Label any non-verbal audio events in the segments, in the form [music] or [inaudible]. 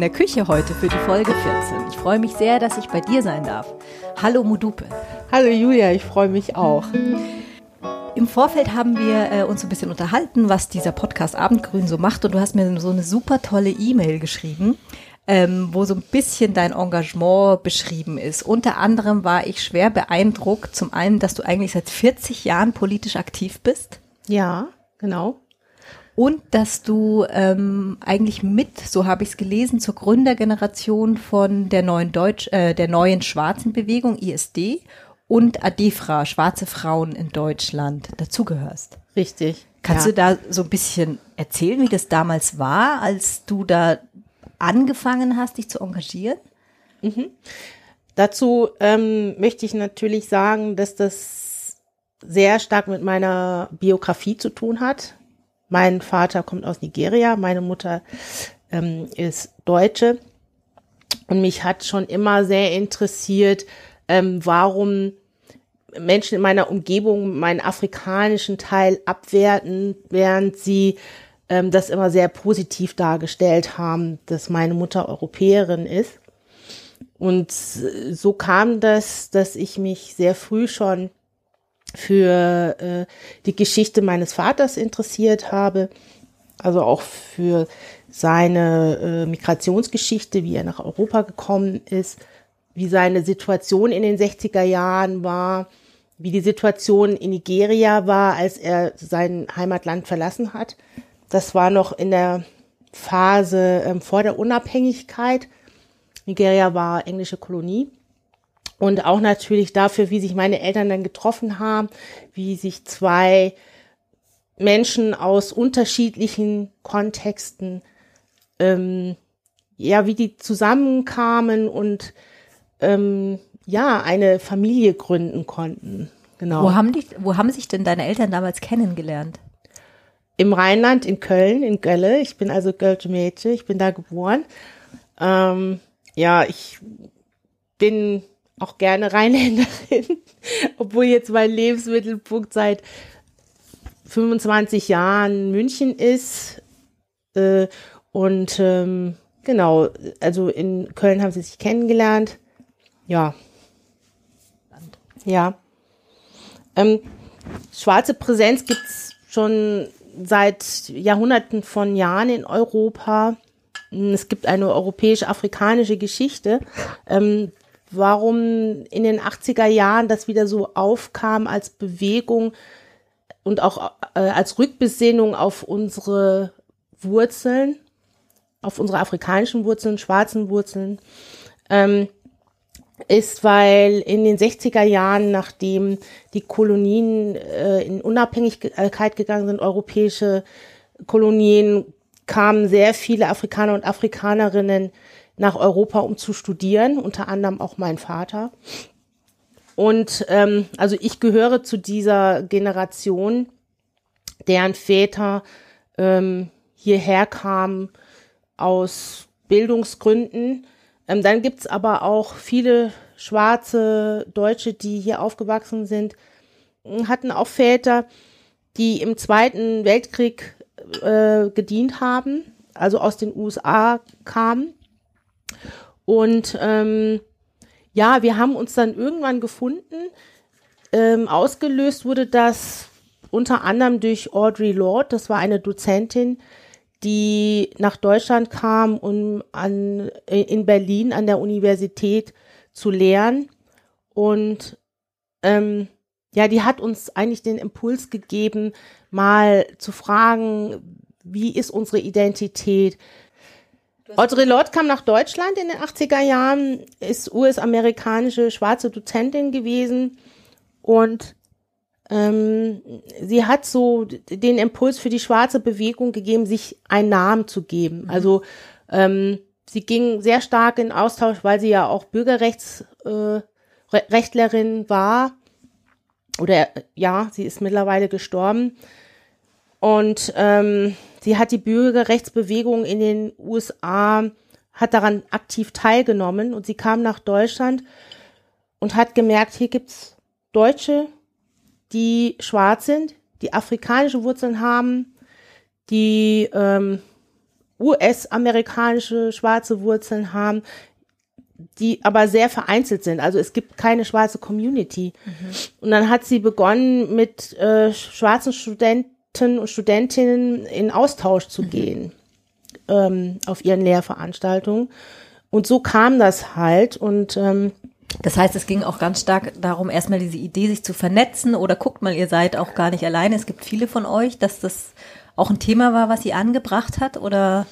in der Küche heute für die Folge 14. Ich freue mich sehr, dass ich bei dir sein darf. Hallo Mudupe. Hallo Julia, ich freue mich auch. Im Vorfeld haben wir äh, uns ein bisschen unterhalten, was dieser Podcast Abendgrün so macht und du hast mir so eine super tolle E-Mail geschrieben, ähm, wo so ein bisschen dein Engagement beschrieben ist. Unter anderem war ich schwer beeindruckt, zum einen, dass du eigentlich seit 40 Jahren politisch aktiv bist. Ja, genau und dass du ähm, eigentlich mit, so habe ich es gelesen, zur Gründergeneration von der neuen Deutsch, äh, der neuen schwarzen Bewegung ISD und ADEFRA, Schwarze Frauen in Deutschland, dazugehörst. Richtig. Kannst ja. du da so ein bisschen erzählen, wie das damals war, als du da angefangen hast, dich zu engagieren? Mhm. Dazu ähm, möchte ich natürlich sagen, dass das sehr stark mit meiner Biografie zu tun hat. Mein Vater kommt aus Nigeria, meine Mutter ähm, ist Deutsche. Und mich hat schon immer sehr interessiert, ähm, warum Menschen in meiner Umgebung meinen afrikanischen Teil abwerten, während sie ähm, das immer sehr positiv dargestellt haben, dass meine Mutter Europäerin ist. Und so kam das, dass ich mich sehr früh schon für äh, die Geschichte meines Vaters interessiert habe, also auch für seine äh, Migrationsgeschichte, wie er nach Europa gekommen ist, wie seine Situation in den 60er Jahren war, wie die Situation in Nigeria war, als er sein Heimatland verlassen hat. Das war noch in der Phase ähm, vor der Unabhängigkeit. Nigeria war englische Kolonie und auch natürlich dafür, wie sich meine Eltern dann getroffen haben, wie sich zwei Menschen aus unterschiedlichen Kontexten, ähm, ja, wie die zusammenkamen und ähm, ja, eine Familie gründen konnten. Genau. Wo haben, die, wo haben sich denn deine Eltern damals kennengelernt? Im Rheinland, in Köln, in Gölle. Ich bin also Gölsche Mädchen, ich bin da geboren. Ähm, ja, ich bin auch gerne Rheinländerin, [laughs] obwohl jetzt mein Lebensmittelpunkt seit 25 Jahren München ist. Äh, und ähm, genau, also in Köln haben sie sich kennengelernt. Ja. Ja. Ähm, schwarze Präsenz gibt's schon seit Jahrhunderten von Jahren in Europa. Es gibt eine europäisch-afrikanische Geschichte. Ähm, warum in den 80er Jahren das wieder so aufkam als Bewegung und auch äh, als Rückbesinnung auf unsere Wurzeln, auf unsere afrikanischen Wurzeln, schwarzen Wurzeln, ähm, ist, weil in den 60er Jahren, nachdem die Kolonien äh, in Unabhängigkeit gegangen sind, europäische Kolonien, kamen sehr viele Afrikaner und Afrikanerinnen nach Europa, um zu studieren, unter anderem auch mein Vater. Und ähm, also ich gehöre zu dieser Generation, deren Väter ähm, hierher kamen aus Bildungsgründen. Ähm, dann gibt's aber auch viele schwarze Deutsche, die hier aufgewachsen sind, hatten auch Väter, die im Zweiten Weltkrieg äh, gedient haben, also aus den USA kamen und ähm, ja, wir haben uns dann irgendwann gefunden. Ähm, ausgelöst wurde das unter anderem durch Audrey Lord. Das war eine Dozentin, die nach Deutschland kam, um an, in Berlin an der Universität zu lehren. Und ähm, ja, die hat uns eigentlich den Impuls gegeben, mal zu fragen, wie ist unsere Identität? Audre Lorde kam nach Deutschland in den 80er Jahren, ist US-amerikanische schwarze Dozentin gewesen und ähm, sie hat so den Impuls für die schwarze Bewegung gegeben, sich einen Namen zu geben. Mhm. Also ähm, sie ging sehr stark in Austausch, weil sie ja auch Bürgerrechtsrechtlerin äh, war. Oder ja, sie ist mittlerweile gestorben. Und ähm, sie hat die Bürgerrechtsbewegung in den USA, hat daran aktiv teilgenommen und sie kam nach Deutschland und hat gemerkt, hier gibt's Deutsche, die schwarz sind, die afrikanische Wurzeln haben, die ähm, US-amerikanische schwarze Wurzeln haben, die aber sehr vereinzelt sind. Also es gibt keine schwarze Community. Mhm. Und dann hat sie begonnen, mit äh, schwarzen Studenten und Studentinnen in Austausch zu mhm. gehen ähm, auf ihren Lehrveranstaltungen. Und so kam das halt. Und ähm, das heißt, es ging auch ganz stark darum, erstmal diese Idee, sich zu vernetzen oder guckt mal, ihr seid auch gar nicht alleine. Es gibt viele von euch, dass das auch ein Thema war, was sie angebracht hat oder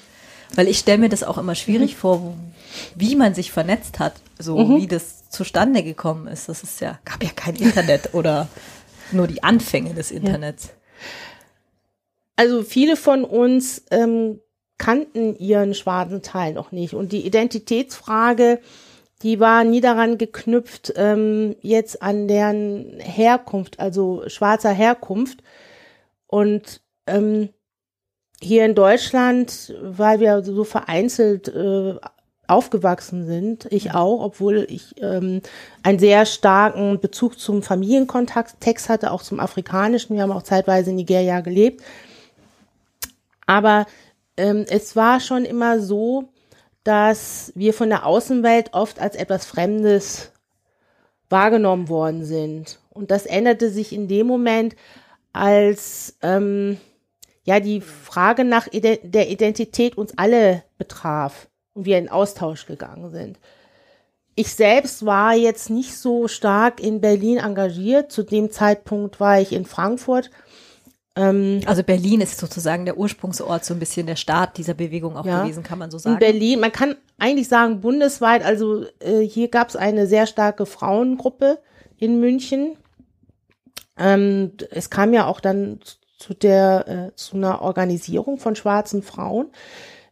weil ich stelle mir das auch immer schwierig mhm. vor, wie man sich vernetzt hat, so mhm. wie das zustande gekommen ist. Das ist ja, gab ja kein Internet oder nur die Anfänge des Internets. Ja. Also viele von uns ähm, kannten ihren schwarzen Teil noch nicht. Und die Identitätsfrage, die war nie daran geknüpft, ähm, jetzt an deren Herkunft, also schwarzer Herkunft. Und ähm, hier in Deutschland, weil wir so vereinzelt äh, aufgewachsen sind, ich mhm. auch, obwohl ich ähm, einen sehr starken Bezug zum Familienkontakt Text hatte, auch zum Afrikanischen. Wir haben auch zeitweise in Nigeria gelebt. Aber ähm, es war schon immer so, dass wir von der Außenwelt oft als etwas Fremdes wahrgenommen worden sind. Und das änderte sich in dem Moment, als ähm, ja die Frage nach Ident der Identität uns alle betraf und wir in Austausch gegangen sind. Ich selbst war jetzt nicht so stark in Berlin engagiert. Zu dem Zeitpunkt war ich in Frankfurt ähm, also Berlin ist sozusagen der Ursprungsort, so ein bisschen der Start dieser Bewegung auch ja, gewesen, kann man so sagen. In Berlin, man kann eigentlich sagen bundesweit, also äh, hier gab es eine sehr starke Frauengruppe in München. Ähm, es kam ja auch dann zu der äh, zu einer Organisierung von schwarzen Frauen.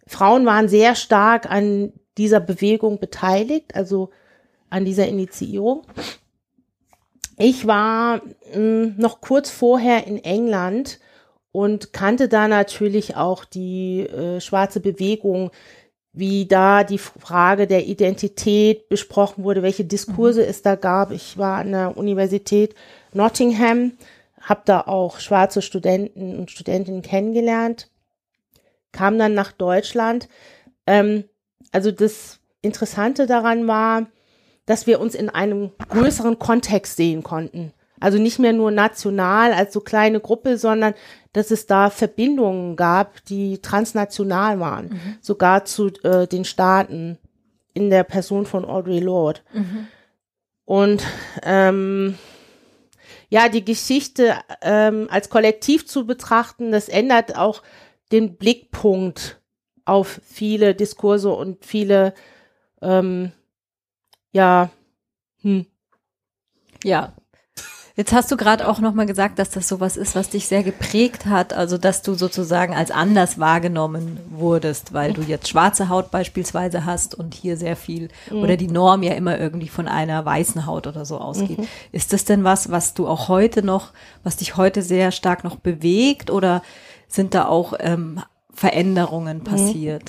Frauen waren sehr stark an dieser Bewegung beteiligt, also an dieser Initiierung. Ich war mh, hm, noch kurz vorher in England und kannte da natürlich auch die äh, schwarze Bewegung, wie da die Frage der Identität besprochen wurde, welche Diskurse mhm. es da gab. Ich war an der Universität Nottingham, habe da auch schwarze Studenten und Studentinnen kennengelernt, kam dann nach Deutschland. Ähm, also das Interessante daran war, dass wir uns in einem größeren Kontext sehen konnten. Also nicht mehr nur national als so kleine Gruppe, sondern dass es da Verbindungen gab, die transnational waren, mhm. sogar zu äh, den Staaten in der Person von Audre Lorde. Mhm. Und ähm, ja, die Geschichte ähm, als Kollektiv zu betrachten, das ändert auch den Blickpunkt auf viele Diskurse und viele ähm, ja, hm. Ja. Jetzt hast du gerade auch nochmal gesagt, dass das sowas ist, was dich sehr geprägt hat, also dass du sozusagen als anders wahrgenommen wurdest, weil du jetzt schwarze Haut beispielsweise hast und hier sehr viel mhm. oder die Norm ja immer irgendwie von einer weißen Haut oder so ausgeht. Mhm. Ist das denn was, was du auch heute noch, was dich heute sehr stark noch bewegt oder sind da auch ähm, Veränderungen mhm. passiert?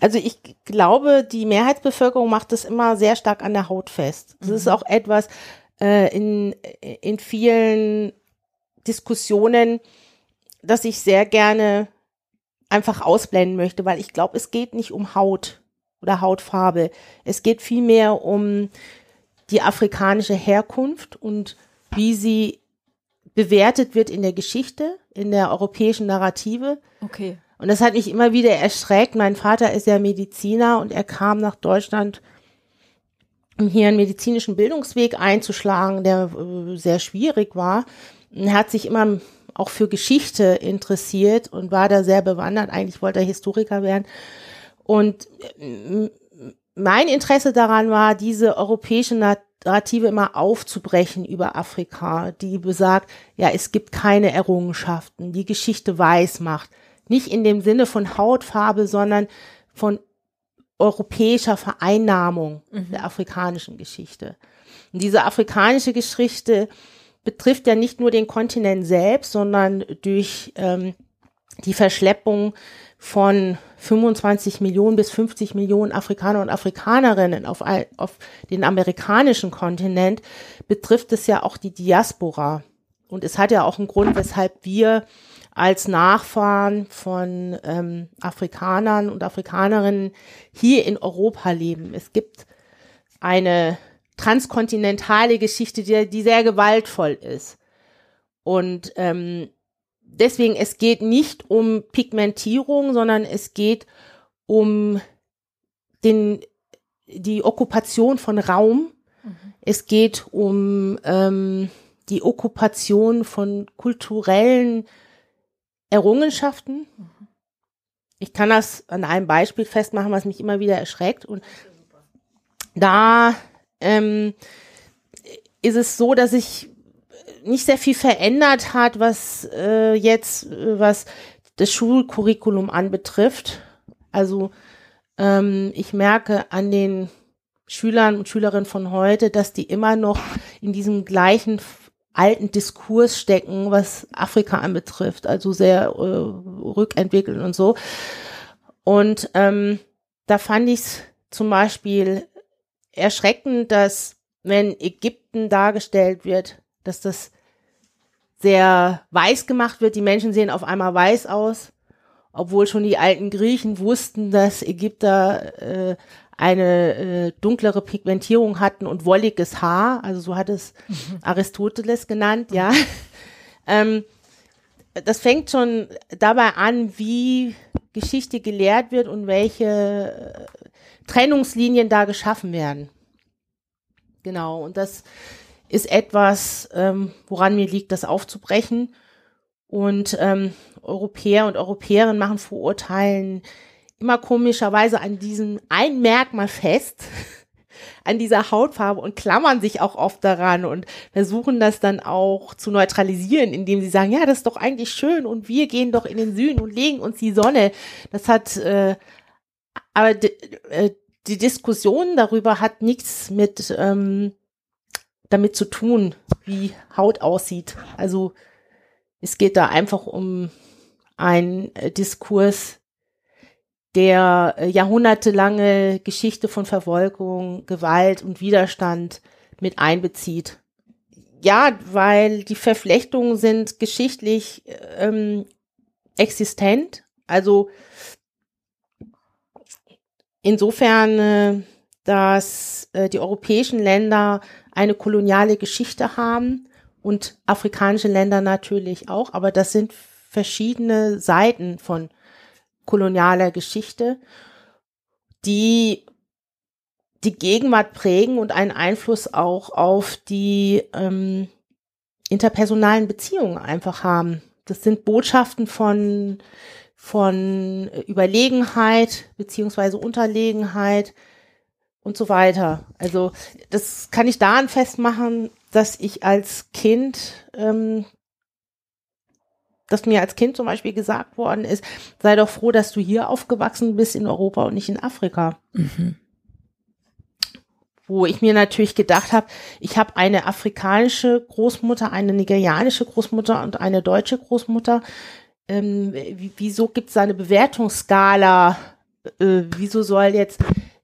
Also ich glaube, die Mehrheitsbevölkerung macht das immer sehr stark an der Haut fest. Das mhm. ist auch etwas äh, in, in vielen Diskussionen, das ich sehr gerne einfach ausblenden möchte, weil ich glaube, es geht nicht um Haut oder Hautfarbe. Es geht vielmehr um die afrikanische Herkunft und wie sie bewertet wird in der Geschichte, in der europäischen Narrative. Okay. Und das hat mich immer wieder erschreckt. Mein Vater ist ja Mediziner und er kam nach Deutschland, um hier einen medizinischen Bildungsweg einzuschlagen, der äh, sehr schwierig war. Er hat sich immer auch für Geschichte interessiert und war da sehr bewandert. Eigentlich wollte er Historiker werden. Und äh, mein Interesse daran war, diese europäische Narrative immer aufzubrechen über Afrika, die besagt, ja, es gibt keine Errungenschaften, die Geschichte weiß macht. Nicht in dem Sinne von Hautfarbe, sondern von europäischer Vereinnahmung mhm. der afrikanischen Geschichte. Und diese afrikanische Geschichte betrifft ja nicht nur den Kontinent selbst, sondern durch ähm, die Verschleppung von 25 Millionen bis 50 Millionen Afrikaner und Afrikanerinnen auf, auf den amerikanischen Kontinent betrifft es ja auch die Diaspora. Und es hat ja auch einen Grund, weshalb wir als Nachfahren von ähm, Afrikanern und Afrikanerinnen hier in Europa leben. Es gibt eine transkontinentale Geschichte, die, die sehr gewaltvoll ist. Und ähm, deswegen, es geht nicht um Pigmentierung, sondern es geht um den, die Okkupation von Raum. Mhm. Es geht um ähm, die Okkupation von kulturellen Errungenschaften. Ich kann das an einem Beispiel festmachen, was mich immer wieder erschreckt. Und da ähm, ist es so, dass sich nicht sehr viel verändert hat, was äh, jetzt, äh, was das Schulcurriculum anbetrifft. Also ähm, ich merke an den Schülern und Schülerinnen von heute, dass die immer noch in diesem gleichen alten Diskurs stecken, was Afrika anbetrifft, also sehr äh, rückentwickelt und so. Und ähm, da fand ich es zum Beispiel erschreckend, dass wenn Ägypten dargestellt wird, dass das sehr weiß gemacht wird. Die Menschen sehen auf einmal weiß aus, obwohl schon die alten Griechen wussten, dass Ägypter äh, eine äh, dunklere Pigmentierung hatten und wolliges Haar. Also so hat es mhm. Aristoteles genannt, ja. [laughs] ähm, das fängt schon dabei an, wie Geschichte gelehrt wird und welche äh, Trennungslinien da geschaffen werden. Genau, und das ist etwas, ähm, woran mir liegt, das aufzubrechen. Und ähm, Europäer und Europäerinnen machen Vorurteilen immer komischerweise an diesem ein Merkmal fest, [laughs] an dieser Hautfarbe und klammern sich auch oft daran und versuchen das dann auch zu neutralisieren, indem sie sagen, ja, das ist doch eigentlich schön und wir gehen doch in den Süden und legen uns die Sonne. Das hat, äh, aber äh, die Diskussion darüber hat nichts mit ähm, damit zu tun, wie Haut aussieht. Also es geht da einfach um einen äh, Diskurs, der äh, jahrhundertelange Geschichte von Verfolgung, Gewalt und Widerstand mit einbezieht. Ja, weil die Verflechtungen sind geschichtlich ähm, existent. Also insofern, äh, dass äh, die europäischen Länder eine koloniale Geschichte haben und afrikanische Länder natürlich auch, aber das sind verschiedene Seiten von kolonialer Geschichte, die die Gegenwart prägen und einen Einfluss auch auf die ähm, interpersonalen Beziehungen einfach haben. Das sind Botschaften von, von Überlegenheit beziehungsweise Unterlegenheit, und so weiter. Also das kann ich daran festmachen, dass ich als Kind, ähm, dass mir als Kind zum Beispiel gesagt worden ist, sei doch froh, dass du hier aufgewachsen bist in Europa und nicht in Afrika. Mhm. Wo ich mir natürlich gedacht habe, ich habe eine afrikanische Großmutter, eine nigerianische Großmutter und eine deutsche Großmutter. Ähm, wieso gibt es eine Bewertungsskala? Äh, wieso soll jetzt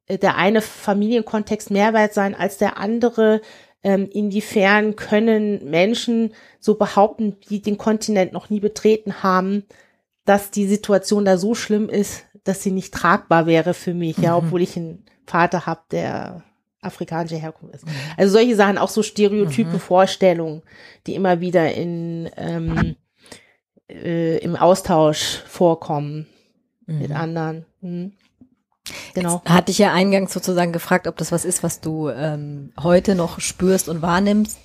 äh, der eine Familienkontext mehr wert sein als der andere? Ähm, inwiefern können Menschen so behaupten, die den Kontinent noch nie betreten haben, dass die Situation da so schlimm ist, dass sie nicht tragbar wäre für mich, mhm. ja, obwohl ich einen Vater habe, der afrikanische Herkunft ist. Also solche Sachen, auch so stereotype mhm. Vorstellungen, die immer wieder in ähm, äh, im Austausch vorkommen mit mhm. anderen. Mhm. Genau. Jetzt hatte ich ja eingangs sozusagen gefragt, ob das was ist, was du ähm, heute noch spürst und wahrnimmst.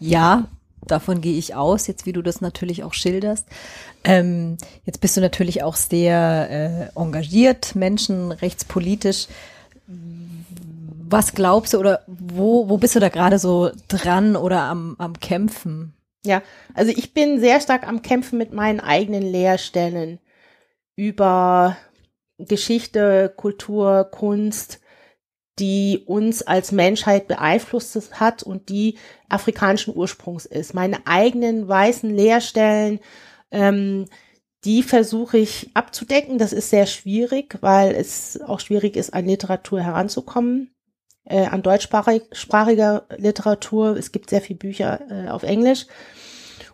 Ja, davon gehe ich aus, jetzt wie du das natürlich auch schilderst. Ähm, jetzt bist du natürlich auch sehr äh, engagiert, menschenrechtspolitisch. Was glaubst du oder wo, wo bist du da gerade so dran oder am, am Kämpfen? Ja, also ich bin sehr stark am Kämpfen mit meinen eigenen Lehrstellen über Geschichte, Kultur, Kunst, die uns als Menschheit beeinflusst hat und die afrikanischen Ursprungs ist. Meine eigenen weißen Lehrstellen, ähm, die versuche ich abzudecken. Das ist sehr schwierig, weil es auch schwierig ist, an Literatur heranzukommen, äh, an deutschsprachiger Literatur. Es gibt sehr viele Bücher äh, auf Englisch.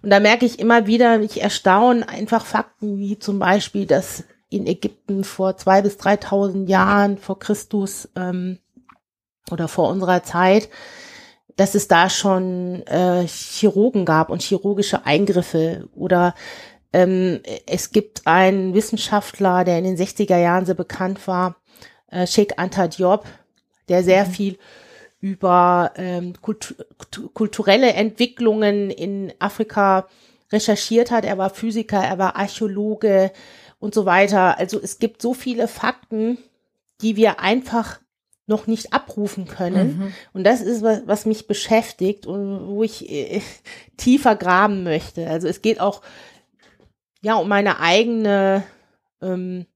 Und da merke ich immer wieder, ich erstaune einfach Fakten wie zum Beispiel, dass in Ägypten vor zwei bis 3.000 Jahren vor Christus ähm, oder vor unserer Zeit, dass es da schon äh, Chirurgen gab und chirurgische Eingriffe oder ähm, es gibt einen Wissenschaftler, der in den 60er Jahren sehr bekannt war, äh, Sheikh Anta Diop, der sehr mhm. viel über ähm, kultu kulturelle Entwicklungen in Afrika recherchiert hat. Er war Physiker, er war Archäologe und so weiter. Also es gibt so viele Fakten, die wir einfach noch nicht abrufen können. Mhm. Und das ist was, was mich beschäftigt und wo ich äh, [laughs] tiefer graben möchte. Also es geht auch ja um meine eigene ähm,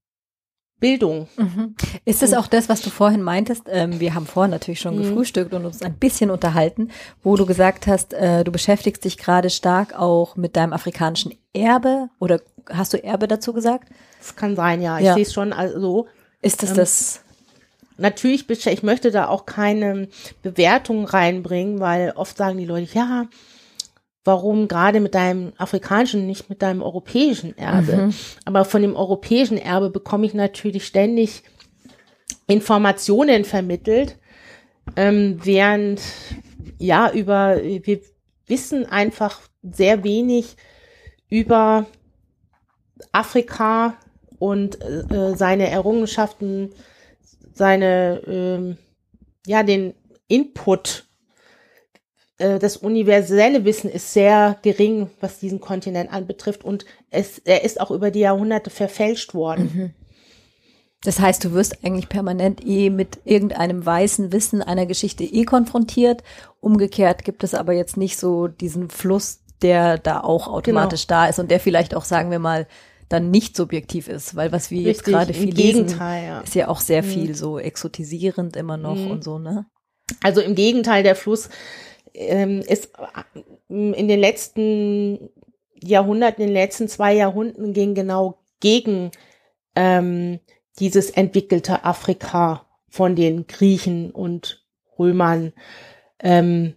Bildung. Mhm. Ist es auch das, was du vorhin meintest? Ähm, wir haben vorhin natürlich schon mhm. gefrühstückt und uns ein bisschen unterhalten, wo du gesagt hast, äh, du beschäftigst dich gerade stark auch mit deinem afrikanischen Erbe oder hast du Erbe dazu gesagt? Das kann sein, ja. Ich ja. sehe es schon also. Ist es ähm, das? Natürlich, ich möchte da auch keine Bewertung reinbringen, weil oft sagen die Leute, ja, warum gerade mit deinem afrikanischen, nicht mit deinem europäischen Erbe. Mhm. Aber von dem europäischen Erbe bekomme ich natürlich ständig Informationen vermittelt, ähm, während ja über wir wissen einfach sehr wenig über Afrika und äh, seine Errungenschaften, seine ähm, ja den Input äh, das universelle Wissen ist sehr gering, was diesen Kontinent anbetrifft und es, er ist auch über die Jahrhunderte verfälscht worden. Mhm. Das heißt, du wirst eigentlich permanent eh mit irgendeinem weißen Wissen einer Geschichte eh konfrontiert. Umgekehrt gibt es aber jetzt nicht so diesen Fluss, der da auch automatisch genau. da ist und der vielleicht auch, sagen wir mal, dann nicht subjektiv ist, weil was wir Richtig, jetzt gerade viel lesen, ja. ist ja auch sehr mhm. viel so exotisierend immer noch mhm. und so, ne? Also im Gegenteil, der Fluss ähm, ist äh, in den letzten Jahrhunderten, in den letzten zwei Jahrhunderten ging genau gegen ähm, dieses entwickelte Afrika von den Griechen und Römern ähm,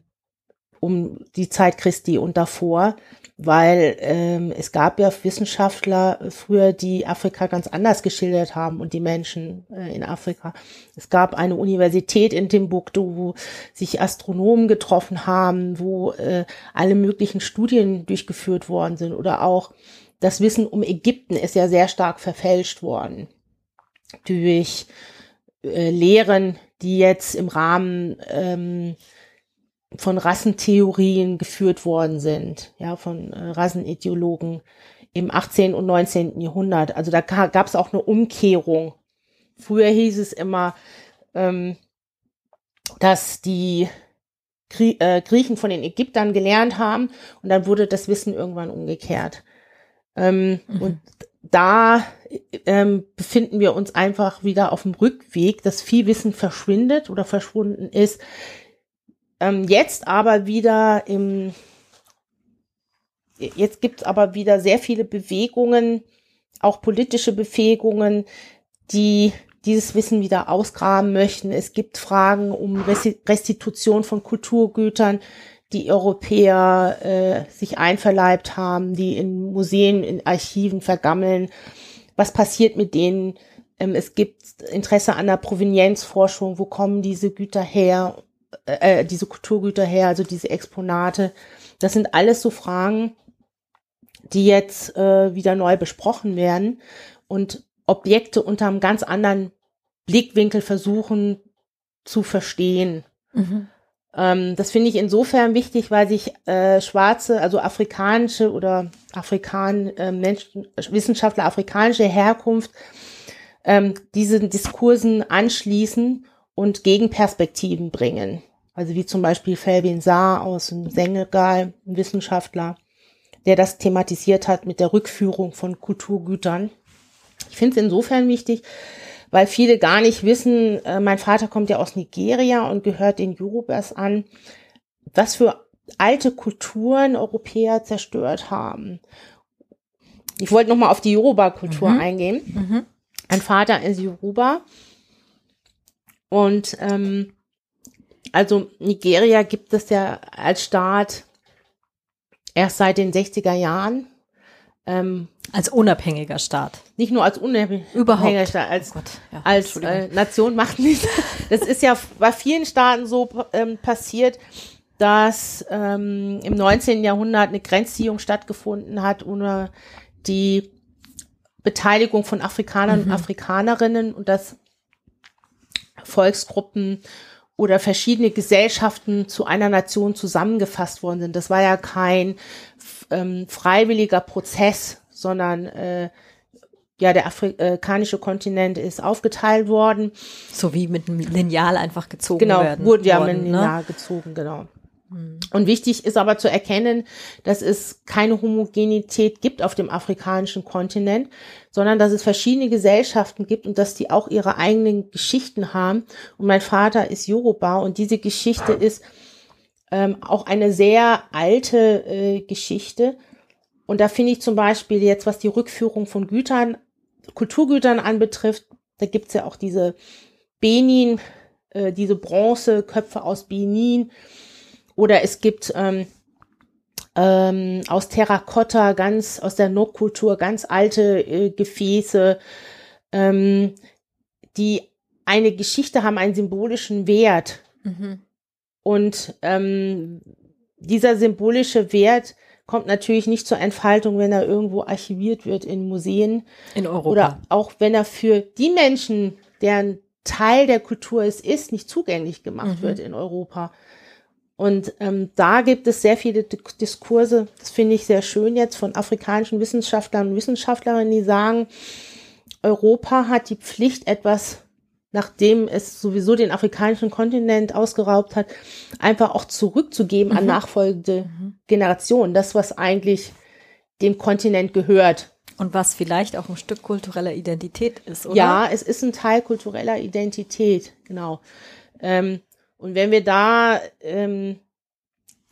um die Zeit Christi und davor weil ähm, es gab ja Wissenschaftler früher, die Afrika ganz anders geschildert haben und die Menschen äh, in Afrika. Es gab eine Universität in Timbuktu, wo sich Astronomen getroffen haben, wo äh, alle möglichen Studien durchgeführt worden sind oder auch das Wissen um Ägypten ist ja sehr stark verfälscht worden durch äh, Lehren, die jetzt im Rahmen ähm, von Rassentheorien geführt worden sind, ja, von äh, Rassenideologen im 18. und 19. Jahrhundert. Also da gab es auch eine Umkehrung. Früher hieß es immer, ähm, dass die Grie äh, Griechen von den Ägyptern gelernt haben und dann wurde das Wissen irgendwann umgekehrt. Ähm, mhm. Und da ähm, befinden wir uns einfach wieder auf dem Rückweg, dass viel Wissen verschwindet oder verschwunden ist, ähm, jetzt aber wieder im, jetzt gibt es aber wieder sehr viele Bewegungen, auch politische Bewegungen, die dieses Wissen wieder ausgraben möchten. Es gibt Fragen um Restitution von Kulturgütern, die Europäer äh, sich einverleibt haben, die in Museen, in Archiven vergammeln. Was passiert mit denen? Ähm, es gibt Interesse an der Provenienzforschung. Wo kommen diese Güter her? Äh, diese Kulturgüter her, also diese Exponate. Das sind alles so Fragen, die jetzt äh, wieder neu besprochen werden und Objekte unter einem ganz anderen Blickwinkel versuchen zu verstehen. Mhm. Ähm, das finde ich insofern wichtig, weil sich äh, schwarze, also afrikanische oder Afrikan, äh, Menschen, Wissenschaftler afrikanischer Herkunft ähm, diesen Diskursen anschließen und Gegenperspektiven bringen. Also wie zum Beispiel Felvin Saar aus dem Senegal, ein Wissenschaftler, der das thematisiert hat mit der Rückführung von Kulturgütern. Ich finde es insofern wichtig, weil viele gar nicht wissen, äh, mein Vater kommt ja aus Nigeria und gehört den Yorubas an, was für alte Kulturen Europäer zerstört haben. Ich wollte nochmal auf die Yoruba-Kultur mhm. eingehen. Mhm. Mein Vater ist Yoruba und ähm, also Nigeria gibt es ja als Staat erst seit den 60er Jahren. Ähm, als unabhängiger Staat. Nicht nur als unabhängiger Überhaupt. Staat, als, oh Gott, ja, als äh, Nation macht nichts. Das ist ja bei vielen Staaten so ähm, passiert, dass ähm, im 19. Jahrhundert eine Grenzziehung stattgefunden hat ohne die Beteiligung von Afrikanern mhm. und Afrikanerinnen und dass Volksgruppen oder verschiedene Gesellschaften zu einer Nation zusammengefasst worden sind. Das war ja kein ähm, freiwilliger Prozess, sondern äh, ja, der afrikanische Kontinent ist aufgeteilt worden. So wie mit einem Lineal einfach gezogen genau, werden. Genau, wurde ja worden, mit einem ne? Lineal ne? gezogen, genau. Hm. Und wichtig ist aber zu erkennen, dass es keine Homogenität gibt auf dem afrikanischen Kontinent, sondern dass es verschiedene Gesellschaften gibt und dass die auch ihre eigenen Geschichten haben. Und mein Vater ist Yoruba und diese Geschichte ist ähm, auch eine sehr alte äh, Geschichte. Und da finde ich zum Beispiel jetzt, was die Rückführung von Gütern, Kulturgütern anbetrifft, da gibt's ja auch diese Benin, äh, diese Bronzeköpfe aus Benin oder es gibt ähm, ähm, aus Terrakotta, ganz aus der Nok-Kultur, ganz alte äh, Gefäße, ähm, die eine Geschichte haben, einen symbolischen Wert. Mhm. Und ähm, dieser symbolische Wert kommt natürlich nicht zur Entfaltung, wenn er irgendwo archiviert wird in Museen. In Europa. Oder auch wenn er für die Menschen, deren Teil der Kultur es ist, nicht zugänglich gemacht mhm. wird in Europa. Und ähm, da gibt es sehr viele Diskurse, das finde ich sehr schön jetzt von afrikanischen Wissenschaftlern und Wissenschaftlerinnen, die sagen, Europa hat die Pflicht, etwas, nachdem es sowieso den afrikanischen Kontinent ausgeraubt hat, einfach auch zurückzugeben mhm. an nachfolgende mhm. Generationen. Das, was eigentlich dem Kontinent gehört. Und was vielleicht auch ein Stück kultureller Identität ist, oder? Ja, es ist ein Teil kultureller Identität, genau. Ähm, und wenn wir da ähm,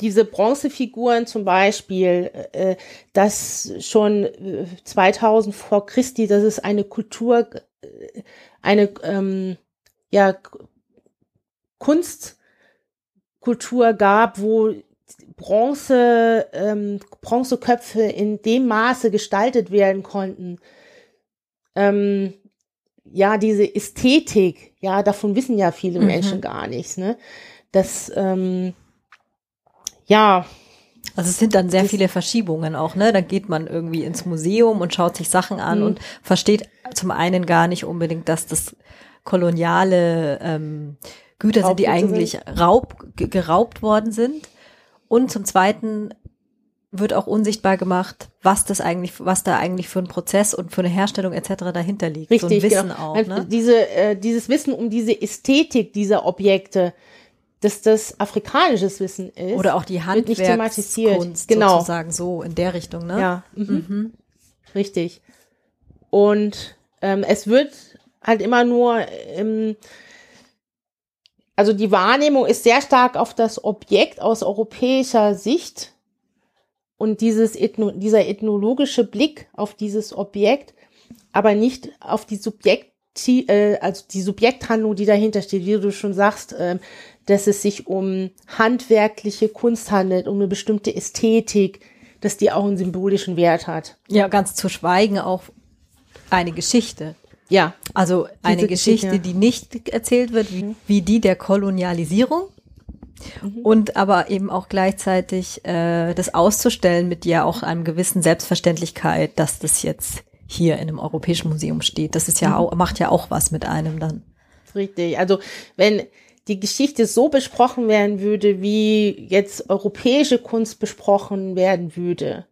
diese Bronzefiguren zum Beispiel, äh, das schon äh, 2000 vor Christi, das ist eine Kultur, äh, eine ähm, ja Kunstkultur gab, wo Bronze, ähm, Bronzeköpfe in dem Maße gestaltet werden konnten. Ähm, ja, diese Ästhetik, ja, davon wissen ja viele mhm. Menschen gar nichts, ne? Das, ähm, ja. Also es sind dann sehr viele Verschiebungen auch, ne? Dann geht man irgendwie ins Museum und schaut sich Sachen an mhm. und versteht zum einen gar nicht unbedingt, dass das koloniale ähm, Güter sind, die eigentlich. Raub, geraubt worden sind. Und zum zweiten wird auch unsichtbar gemacht, was das eigentlich, was da eigentlich für ein Prozess und für eine Herstellung etc. dahinter liegt. Richtig, so ein Wissen genau. auch. Ne? Diese, äh, dieses Wissen um diese Ästhetik dieser Objekte, dass das afrikanisches Wissen ist. Oder auch die Handwerkskunst genau. sozusagen so in der Richtung, ne? Ja. Mhm. Mhm. Richtig. Und ähm, es wird halt immer nur ähm, also die Wahrnehmung ist sehr stark auf das Objekt aus europäischer Sicht und dieses Ethno, dieser ethnologische Blick auf dieses Objekt, aber nicht auf die Subjekt, äh, also die Subjekthandlung, die dahinter steht, wie du schon sagst, äh, dass es sich um handwerkliche Kunst handelt, um eine bestimmte Ästhetik, dass die auch einen symbolischen Wert hat. Ja, ganz zu schweigen auch eine Geschichte. Ja. Also eine Geschichte, Geschichte, die nicht erzählt wird, wie, wie die der Kolonialisierung, Mhm. Und aber eben auch gleichzeitig äh, das auszustellen mit ja auch einem gewissen Selbstverständlichkeit, dass das jetzt hier in einem europäischen Museum steht. Das ist ja mhm. auch, macht ja auch was mit einem dann. Richtig. Also wenn die Geschichte so besprochen werden würde, wie jetzt europäische Kunst besprochen werden würde,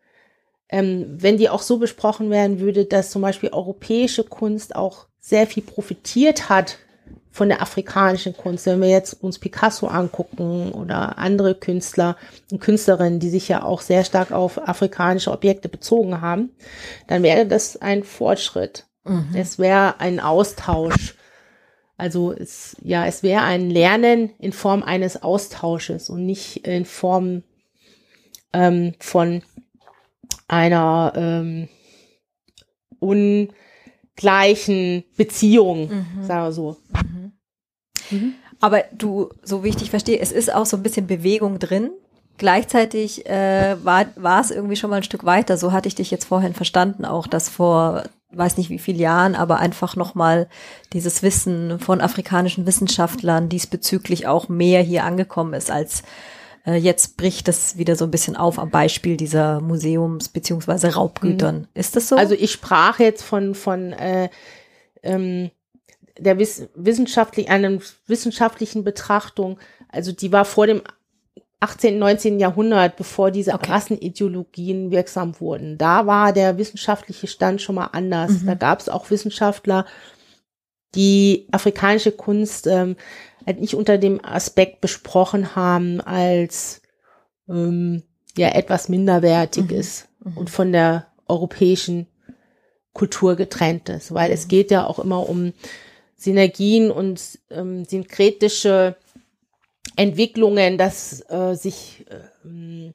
ähm, wenn die auch so besprochen werden würde, dass zum Beispiel europäische Kunst auch sehr viel profitiert hat von der afrikanischen Kunst. Wenn wir jetzt uns Picasso angucken oder andere Künstler und Künstlerinnen, die sich ja auch sehr stark auf afrikanische Objekte bezogen haben, dann wäre das ein Fortschritt. Mhm. Es wäre ein Austausch. Also es, ja, es wäre ein Lernen in Form eines Austausches und nicht in Form ähm, von einer ähm, ungleichen Beziehung, mhm. sagen wir so. Mhm. Aber du, so wie ich dich verstehe, es ist auch so ein bisschen Bewegung drin. gleichzeitig äh, war, es irgendwie schon mal ein Stück weiter. So hatte ich dich jetzt vorhin verstanden, auch dass vor weiß nicht wie viele Jahren, aber einfach nochmal dieses Wissen von afrikanischen Wissenschaftlern diesbezüglich auch mehr hier angekommen ist als äh, jetzt bricht das wieder so ein bisschen auf am Beispiel dieser Museums- beziehungsweise Raubgütern. Mhm. Ist das so? Also ich sprach jetzt von, von äh, ähm, der Wiss wissenschaftlich, einer wissenschaftlichen Betrachtung. Also die war vor dem 18., 19. Jahrhundert, bevor diese okay. Rassenideologien wirksam wurden. Da war der wissenschaftliche Stand schon mal anders. Mhm. Da gab es auch Wissenschaftler, die afrikanische Kunst ähm, halt nicht unter dem Aspekt besprochen haben als ähm, ja etwas minderwertiges mhm. mhm. und von der europäischen Kultur getrennt ist, weil mhm. es geht ja auch immer um Synergien und ähm, synkretische Entwicklungen, dass äh, sich äh,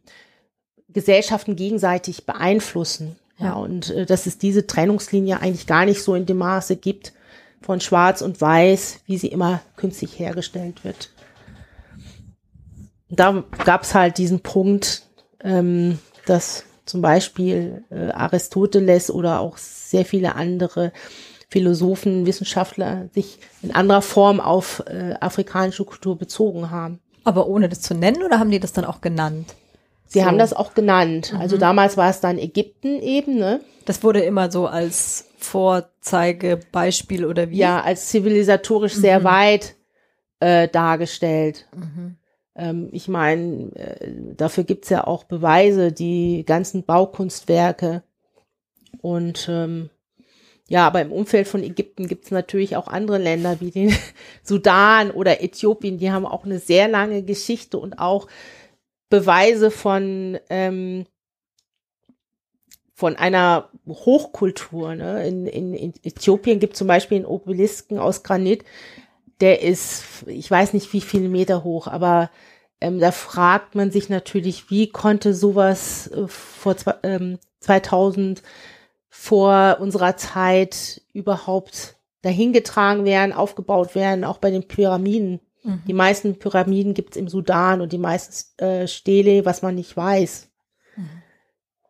Gesellschaften gegenseitig beeinflussen. Ja, ja und äh, dass es diese Trennungslinie eigentlich gar nicht so in dem Maße gibt von Schwarz und Weiß, wie sie immer künstlich hergestellt wird. Da gab es halt diesen Punkt, ähm, dass zum Beispiel äh, Aristoteles oder auch sehr viele andere Philosophen, Wissenschaftler sich in anderer Form auf äh, afrikanische Kultur bezogen haben. Aber ohne das zu nennen oder haben die das dann auch genannt? Sie so. haben das auch genannt. Mhm. Also damals war es dann Ägypten eben, ne? Das wurde immer so als Vorzeigebeispiel oder wie? Ja, als zivilisatorisch mhm. sehr weit äh, dargestellt. Mhm. Ähm, ich meine, äh, dafür gibt's ja auch Beweise, die ganzen Baukunstwerke und ähm, ja, aber im Umfeld von Ägypten gibt es natürlich auch andere Länder wie den [laughs] Sudan oder Äthiopien, die haben auch eine sehr lange Geschichte und auch Beweise von, ähm, von einer Hochkultur. Ne? In, in, in Äthiopien gibt es zum Beispiel einen Obelisken aus Granit, der ist, ich weiß nicht wie viele Meter hoch, aber ähm, da fragt man sich natürlich, wie konnte sowas äh, vor zwei, ähm, 2000 vor unserer Zeit überhaupt dahingetragen werden, aufgebaut werden, auch bei den Pyramiden. Mhm. Die meisten Pyramiden gibt es im Sudan und die meisten äh, Stele, was man nicht weiß. Mhm.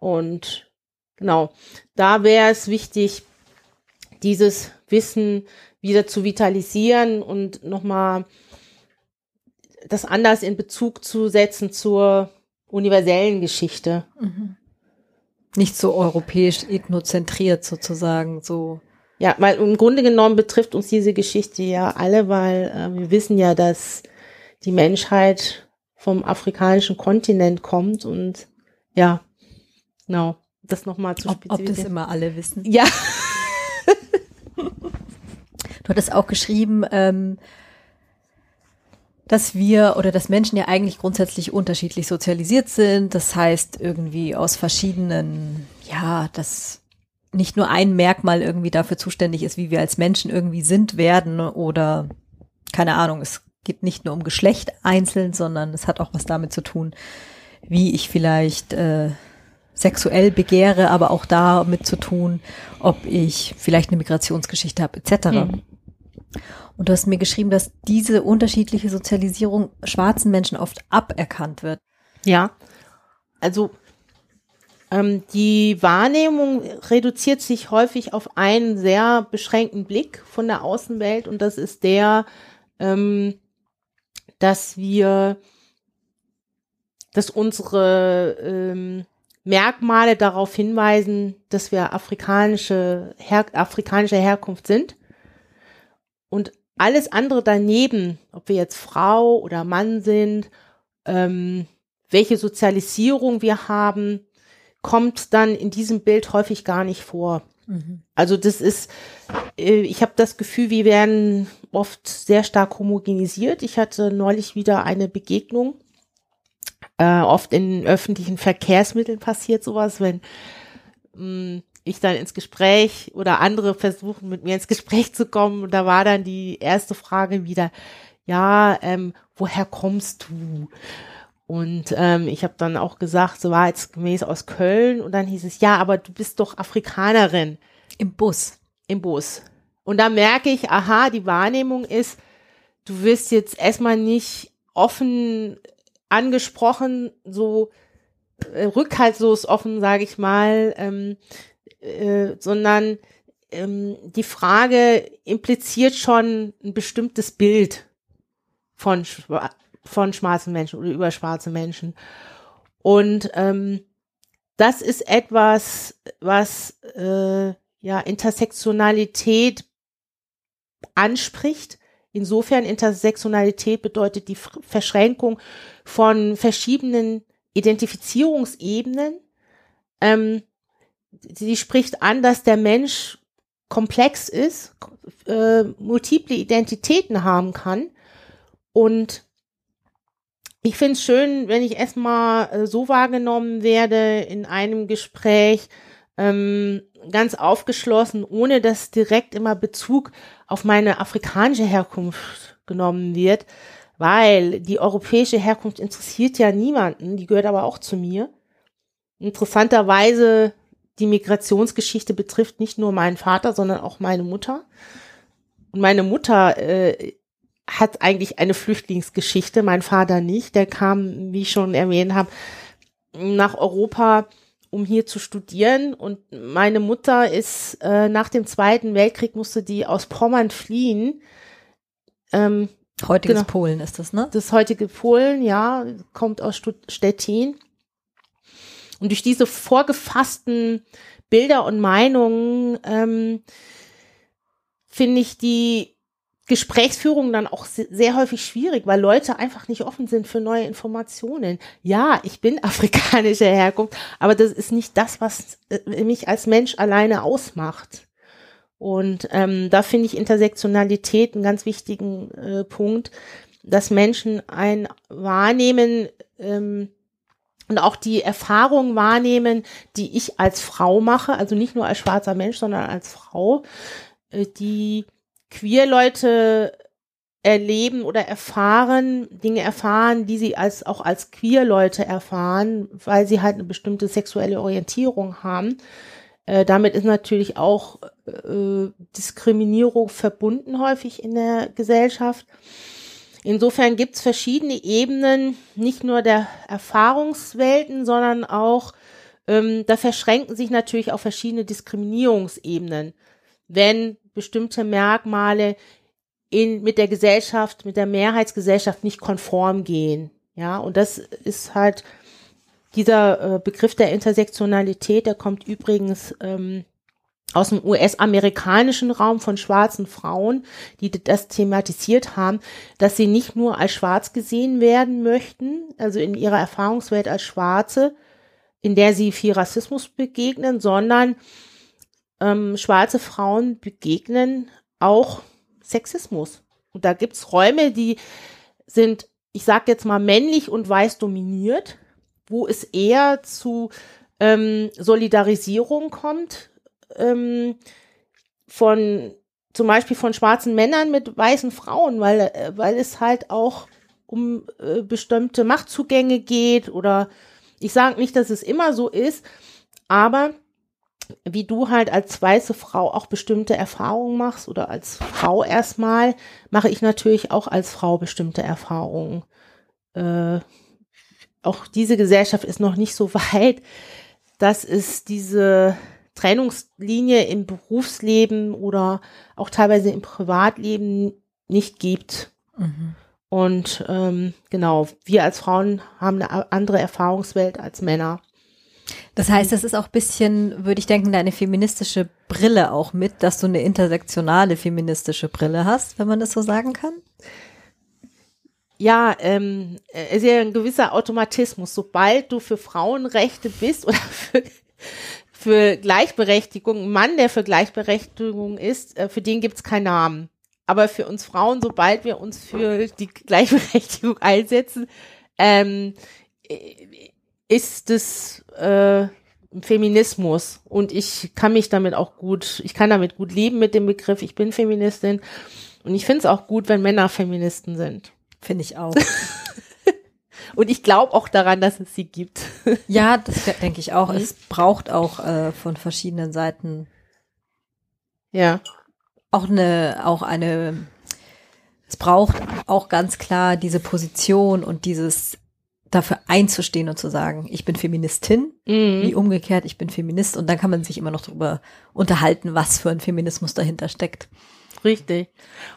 Und genau, da wäre es wichtig, dieses Wissen wieder zu vitalisieren und nochmal das anders in Bezug zu setzen zur universellen Geschichte. Mhm nicht so europäisch ethnozentriert sozusagen, so. Ja, weil im Grunde genommen betrifft uns diese Geschichte ja alle, weil äh, wir wissen ja, dass die Menschheit vom afrikanischen Kontinent kommt und ja, genau, das nochmal zu ob, ob das immer alle wissen. Ja. du hattest auch geschrieben, ähm, dass wir oder dass Menschen ja eigentlich grundsätzlich unterschiedlich sozialisiert sind. Das heißt, irgendwie aus verschiedenen, ja, dass nicht nur ein Merkmal irgendwie dafür zuständig ist, wie wir als Menschen irgendwie sind, werden oder keine Ahnung, es geht nicht nur um Geschlecht einzeln, sondern es hat auch was damit zu tun, wie ich vielleicht äh, sexuell begehre, aber auch damit zu tun, ob ich vielleicht eine Migrationsgeschichte habe, etc. Mhm. Und du hast mir geschrieben, dass diese unterschiedliche Sozialisierung schwarzen Menschen oft aberkannt wird. Ja, also ähm, die Wahrnehmung reduziert sich häufig auf einen sehr beschränkten Blick von der Außenwelt und das ist der, ähm, dass wir, dass unsere ähm, Merkmale darauf hinweisen, dass wir afrikanische, her afrikanischer Herkunft sind. Und alles andere daneben, ob wir jetzt Frau oder Mann sind, ähm, welche Sozialisierung wir haben, kommt dann in diesem Bild häufig gar nicht vor. Mhm. Also das ist, äh, ich habe das Gefühl, wir werden oft sehr stark homogenisiert. Ich hatte neulich wieder eine Begegnung. Äh, oft in öffentlichen Verkehrsmitteln passiert sowas, wenn mh, mm, ich dann ins Gespräch oder andere versuchen mit mir ins Gespräch zu kommen. Und da war dann die erste Frage wieder, ja, ähm, woher kommst du? Und ähm, ich habe dann auch gesagt, so war jetzt gemäß aus Köln. Und dann hieß es, ja, aber du bist doch Afrikanerin. Im Bus. Im Bus. Und da merke ich, aha, die Wahrnehmung ist, du wirst jetzt erstmal nicht offen angesprochen, so äh, rückhaltlos offen, sage ich mal, ähm, äh, sondern ähm, die Frage impliziert schon ein bestimmtes Bild von, von schwarzen Menschen oder über schwarze Menschen. Und ähm, das ist etwas, was äh, ja Intersektionalität anspricht. Insofern Intersektionalität bedeutet die Verschränkung von verschiedenen Identifizierungsebenen. Ähm, sie spricht an, dass der Mensch komplex ist, äh, multiple Identitäten haben kann. Und ich finde es schön, wenn ich erstmal äh, so wahrgenommen werde in einem Gespräch, ähm, ganz aufgeschlossen, ohne dass direkt immer Bezug auf meine afrikanische Herkunft genommen wird, weil die europäische Herkunft interessiert ja niemanden, die gehört aber auch zu mir. Interessanterweise, die Migrationsgeschichte betrifft nicht nur meinen Vater, sondern auch meine Mutter. Und meine Mutter äh, hat eigentlich eine Flüchtlingsgeschichte, mein Vater nicht. Der kam, wie ich schon erwähnt habe, nach Europa, um hier zu studieren. Und meine Mutter ist äh, nach dem Zweiten Weltkrieg musste die aus Pommern fliehen. Ähm, Heutiges genau, Polen ist das, ne? Das heutige Polen, ja, kommt aus Stettin. Und durch diese vorgefassten Bilder und Meinungen ähm, finde ich die Gesprächsführung dann auch sehr häufig schwierig, weil Leute einfach nicht offen sind für neue Informationen. Ja, ich bin [laughs] afrikanischer Herkunft, aber das ist nicht das, was äh, mich als Mensch alleine ausmacht. Und ähm, da finde ich Intersektionalität einen ganz wichtigen äh, Punkt, dass Menschen ein Wahrnehmen ähm, und auch die Erfahrung wahrnehmen, die ich als Frau mache, also nicht nur als schwarzer Mensch, sondern als Frau, äh, die queer Leute erleben oder erfahren, Dinge erfahren, die sie als auch als queer Leute erfahren, weil sie halt eine bestimmte sexuelle Orientierung haben. Äh, damit ist natürlich auch äh, Diskriminierung verbunden häufig in der Gesellschaft. Insofern gibt es verschiedene Ebenen, nicht nur der Erfahrungswelten, sondern auch, ähm, da verschränken sich natürlich auch verschiedene Diskriminierungsebenen. Wenn bestimmte Merkmale in, mit der Gesellschaft, mit der Mehrheitsgesellschaft nicht konform gehen. Ja, und das ist halt dieser äh, Begriff der Intersektionalität, der kommt übrigens ähm, aus dem US-amerikanischen Raum von schwarzen Frauen, die das thematisiert haben, dass sie nicht nur als schwarz gesehen werden möchten, also in ihrer Erfahrungswelt als Schwarze, in der sie viel Rassismus begegnen, sondern ähm, schwarze Frauen begegnen auch Sexismus. Und da gibt's Räume, die sind, ich sag jetzt mal, männlich und weiß dominiert, wo es eher zu ähm, Solidarisierung kommt, ähm, von zum Beispiel von schwarzen Männern mit weißen Frauen, weil, äh, weil es halt auch um äh, bestimmte Machtzugänge geht oder ich sage nicht, dass es immer so ist, aber wie du halt als weiße Frau auch bestimmte Erfahrungen machst oder als Frau erstmal, mache ich natürlich auch als Frau bestimmte Erfahrungen. Äh, auch diese Gesellschaft ist noch nicht so [laughs] weit, dass es diese Trennungslinie im Berufsleben oder auch teilweise im Privatleben nicht gibt. Mhm. Und ähm, genau, wir als Frauen haben eine andere Erfahrungswelt als Männer. Das heißt, das ist auch bisschen, würde ich denken, deine feministische Brille auch mit, dass du eine intersektionale feministische Brille hast, wenn man das so sagen kann? Ja, ähm, es ist ja ein gewisser Automatismus. Sobald du für Frauenrechte bist oder für, für Gleichberechtigung, ein Mann, der für Gleichberechtigung ist, äh, für den gibt's keinen Namen. Aber für uns Frauen, sobald wir uns für die Gleichberechtigung einsetzen, ähm, ist es äh, Feminismus und ich kann mich damit auch gut, ich kann damit gut leben mit dem Begriff, ich bin Feministin und ich finde es auch gut, wenn Männer Feministen sind. Finde ich auch. [laughs] und ich glaube auch daran, dass es sie gibt. [laughs] ja, das denke ich auch. Es braucht auch äh, von verschiedenen Seiten. Ja. Auch eine, auch eine, es braucht auch ganz klar diese Position und dieses dafür einzustehen und zu sagen, ich bin Feministin, Mhm. wie umgekehrt, ich bin Feminist und dann kann man sich immer noch darüber unterhalten, was für ein Feminismus dahinter steckt. Richtig.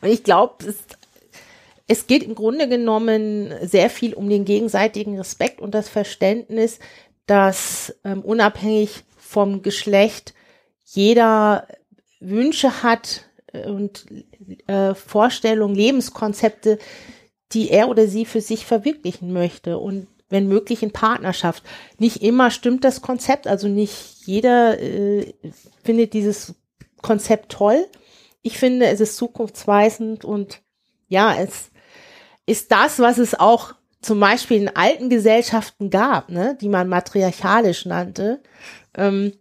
Und ich glaube, es, es geht im Grunde genommen sehr viel um den gegenseitigen Respekt und das Verständnis, dass ähm, unabhängig vom Geschlecht jeder Wünsche hat äh, und äh, Vorstellungen, Lebenskonzepte, die er oder sie für sich verwirklichen möchte und wenn möglich in Partnerschaft. Nicht immer stimmt das Konzept, also nicht jeder äh, findet dieses Konzept toll. Ich finde, es ist zukunftsweisend und ja, es ist das, was es auch zum Beispiel in alten Gesellschaften gab, ne, die man matriarchalisch nannte, ähm,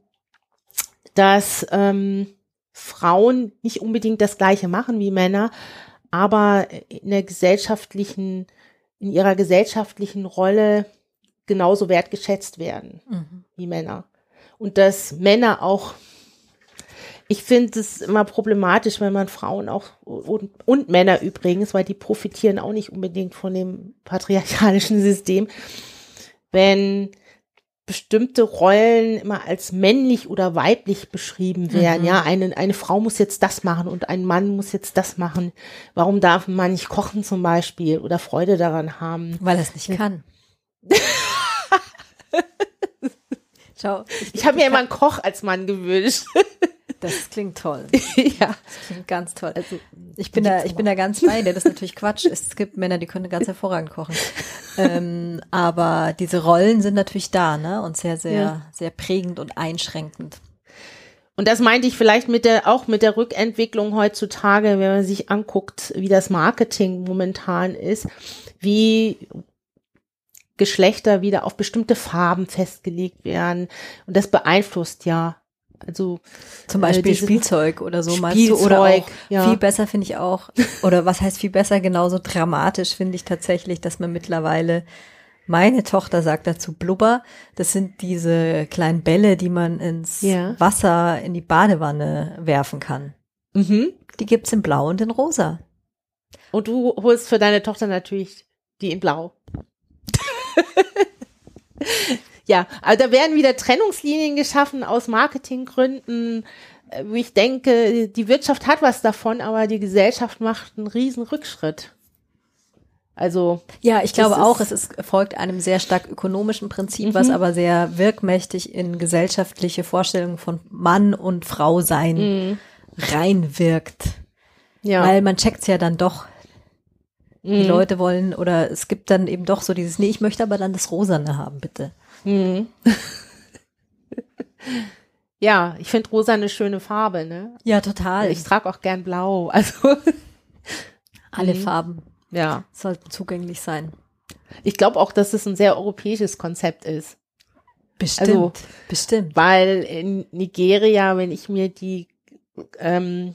dass ähm, Frauen nicht unbedingt das Gleiche machen wie Männer, aber in der gesellschaftlichen, in ihrer gesellschaftlichen Rolle genauso wertgeschätzt werden wie Männer. Und dass Männer auch, ich finde es immer problematisch, wenn man Frauen auch und, und Männer übrigens, weil die profitieren auch nicht unbedingt von dem patriarchalischen System, wenn bestimmte Rollen immer als männlich oder weiblich beschrieben werden. Ja, eine, eine Frau muss jetzt das machen und ein Mann muss jetzt das machen. Warum darf man nicht kochen zum Beispiel oder Freude daran haben? Weil er es nicht kann. [laughs] Schau, Ich habe mir immer einen Koch als Mann gewünscht. Das klingt toll. [laughs] ja. Das klingt ganz toll. Also ich bin da, ich bin da ganz bei dir. Das ist natürlich Quatsch. Es gibt Männer, die können ganz hervorragend kochen. [laughs] ähm, aber diese Rollen sind natürlich da, ne? Und sehr, sehr, Ja. sehr prägend und einschränkend. Und das meinte ich vielleicht mit der, auch mit der Rückentwicklung heutzutage, wenn man sich anguckt, wie das Marketing momentan ist, wie Geschlechter wieder auf bestimmte Farben festgelegt werden. Und das beeinflusst ja. Also Zum äh, Beispiel diese- Spielzeug oder so meinst du? Oder Spielzeug, auch ja. viel besser finde ich auch, oder was heißt viel besser? Genauso dramatisch finde ich tatsächlich, dass man mittlerweile, meine Tochter sagt dazu Blubber, das sind diese kleinen Bälle, die man ins Ja. Wasser, in die Badewanne werfen kann. Mhm. Die gibt's in Blau und in Rosa. Und du holst für deine Tochter natürlich die in Blau. [laughs] ja, also da werden wieder Trennungslinien geschaffen aus Marketinggründen. äh, Ich denke, die Wirtschaft hat was davon, aber die Gesellschaft macht einen riesen Rückschritt. Also, Ja, ich glaube auch, es ist, folgt einem sehr stark ökonomischen Prinzip, was aber sehr wirkmächtig in gesellschaftliche Vorstellungen von Mann und Frau sein reinwirkt. ja. Weil man checkt's ja dann doch. Die Mhm. Leute wollen, oder es gibt dann eben doch so dieses, nee, ich möchte aber dann das Rosane haben, bitte. Mhm. [laughs] ja, ich finde rosa eine schöne Farbe, ne? Ja, total. Ich trage auch gern blau. [laughs] Also, Alle Farben ja. sollten zugänglich sein. Ich glaube auch, dass es ein sehr europäisches Konzept ist. Bestimmt. Also- bestimmt. Weil in Nigeria, wenn ich mir die, ähm,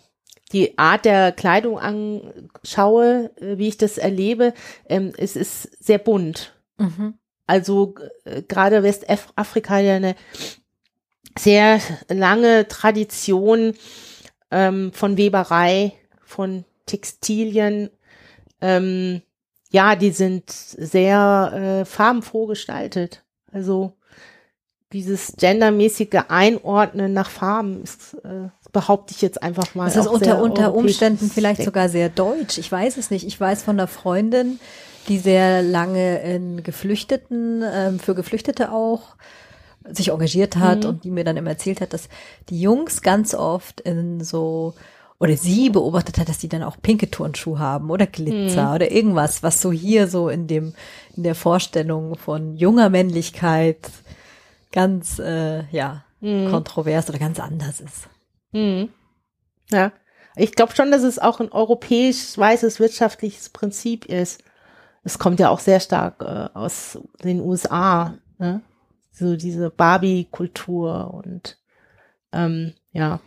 die Art der Kleidung anschaue, äh, wie ich das erlebe, ähm, es ist sehr bunt. Mhm. Also äh, gerade Westafrika hat ja eine sehr lange Tradition ähm, von Weberei, von Textilien. Ähm, ja, die sind sehr äh, farbenfroh gestaltet. Also dieses gendermäßige Einordnen nach Farben ist, äh, behaupte ich jetzt einfach mal. Es ist unter, unter. Umständen vielleicht sogar sehr deutsch. Ich weiß es nicht. Ich weiß von einer Freundin, die sehr lange in Geflüchteten, ähm, für Geflüchtete auch sich engagiert hat und die mir dann immer erzählt hat, dass die Jungs ganz oft in so oder sie beobachtet hat, dass die dann auch pinke Turnschuhe haben oder Glitzer oder irgendwas, was so hier so in dem in der Vorstellung von junger Männlichkeit ganz äh, ja kontrovers oder ganz anders ist. Mhm. Ja. Ich glaube schon, dass es auch ein europäisch weißes wirtschaftliches Prinzip ist. Es kommt ja auch sehr stark äh, aus den USA, ne? So diese Barbie-Kultur und ähm, ja.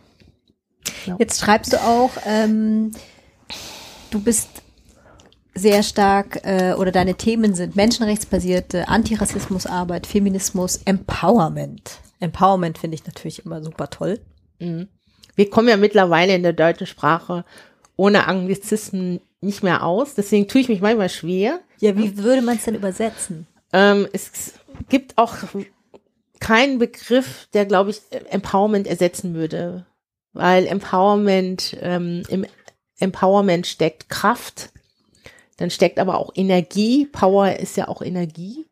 Jetzt schreibst du auch, ähm, du bist sehr stark äh, oder deine Themen sind menschenrechtsbasierte Antirassismusarbeit, Feminismus, Empowerment. Empowerment finde ich natürlich immer super toll. Wir kommen ja mittlerweile in der deutschen Sprache ohne Anglizismen nicht mehr aus. Deswegen tue ich mich manchmal schwer. Ja, wie würde man es denn übersetzen? Ähm, es gibt auch keinen Begriff, der, glaube ich, Empowerment ersetzen würde, weil Empowerment, ähm, im Empowerment steckt Kraft, dann steckt aber auch Energie, Power ist ja auch Energie,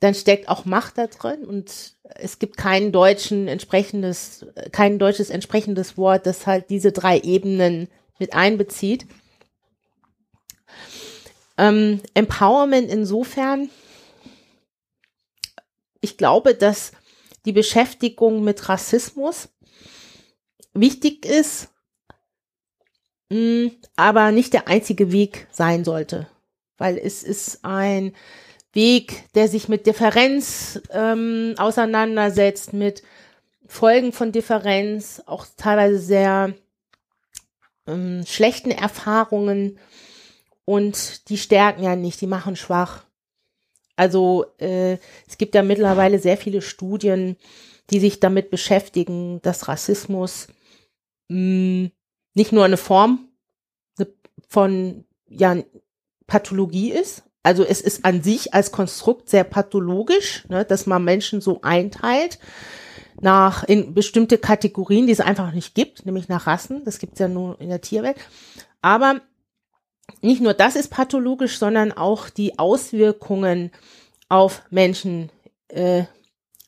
dann steckt auch Macht da drin und es gibt kein deutschen entsprechendes, kein deutsches entsprechendes Wort, das halt diese drei Ebenen mit einbezieht. Ähm, Empowerment insofern, ich glaube, dass die Beschäftigung mit Rassismus wichtig ist, mh, aber nicht der einzige Weg sein sollte, weil es ist ein Weg, der sich mit Differenz ähm, auseinandersetzt, mit Folgen von Differenz, auch teilweise sehr ähm, schlechten Erfahrungen und die stärken ja nicht, die machen schwach. Also äh, es gibt ja mittlerweile sehr viele Studien, die sich damit beschäftigen, dass Rassismus mh, hm, nicht nur eine Form von ja, Pathologie ist. Also es ist an sich als Konstrukt sehr pathologisch, ne, dass man Menschen so einteilt nach in bestimmte Kategorien, die es einfach nicht gibt, nämlich nach Rassen. Das gibt es ja nur in der Tierwelt. Aber nicht nur das ist pathologisch, sondern auch die Auswirkungen auf Menschen äh,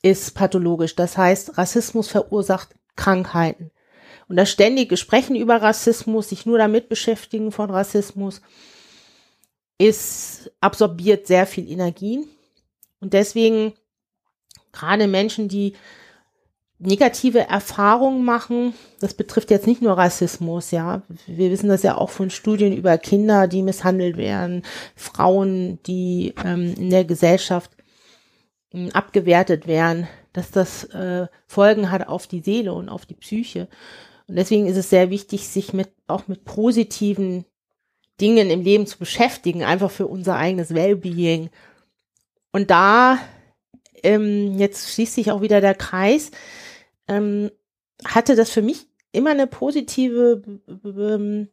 ist pathologisch. Das heißt, Rassismus verursacht Krankheiten. Und das ständige Sprechen über Rassismus, sich nur damit beschäftigen von Rassismus, ist, absorbiert sehr viel Energien. Und deswegen gerade Menschen, die negative Erfahrungen machen. Das betrifft jetzt nicht nur Rassismus, ja. Wir wissen das ja auch von Studien über Kinder, die misshandelt werden, Frauen, die ähm, in der Gesellschaft äh, abgewertet werden, dass das äh, Folgen hat auf die Seele und auf die Psyche. Und deswegen ist es sehr wichtig, sich mit auch mit positiven Dingen im Leben zu beschäftigen, einfach für unser eigenes Wellbeing. Und da ähm, jetzt schließt sich auch wieder der Kreis ähm, hatte das für mich immer eine positive, ähm,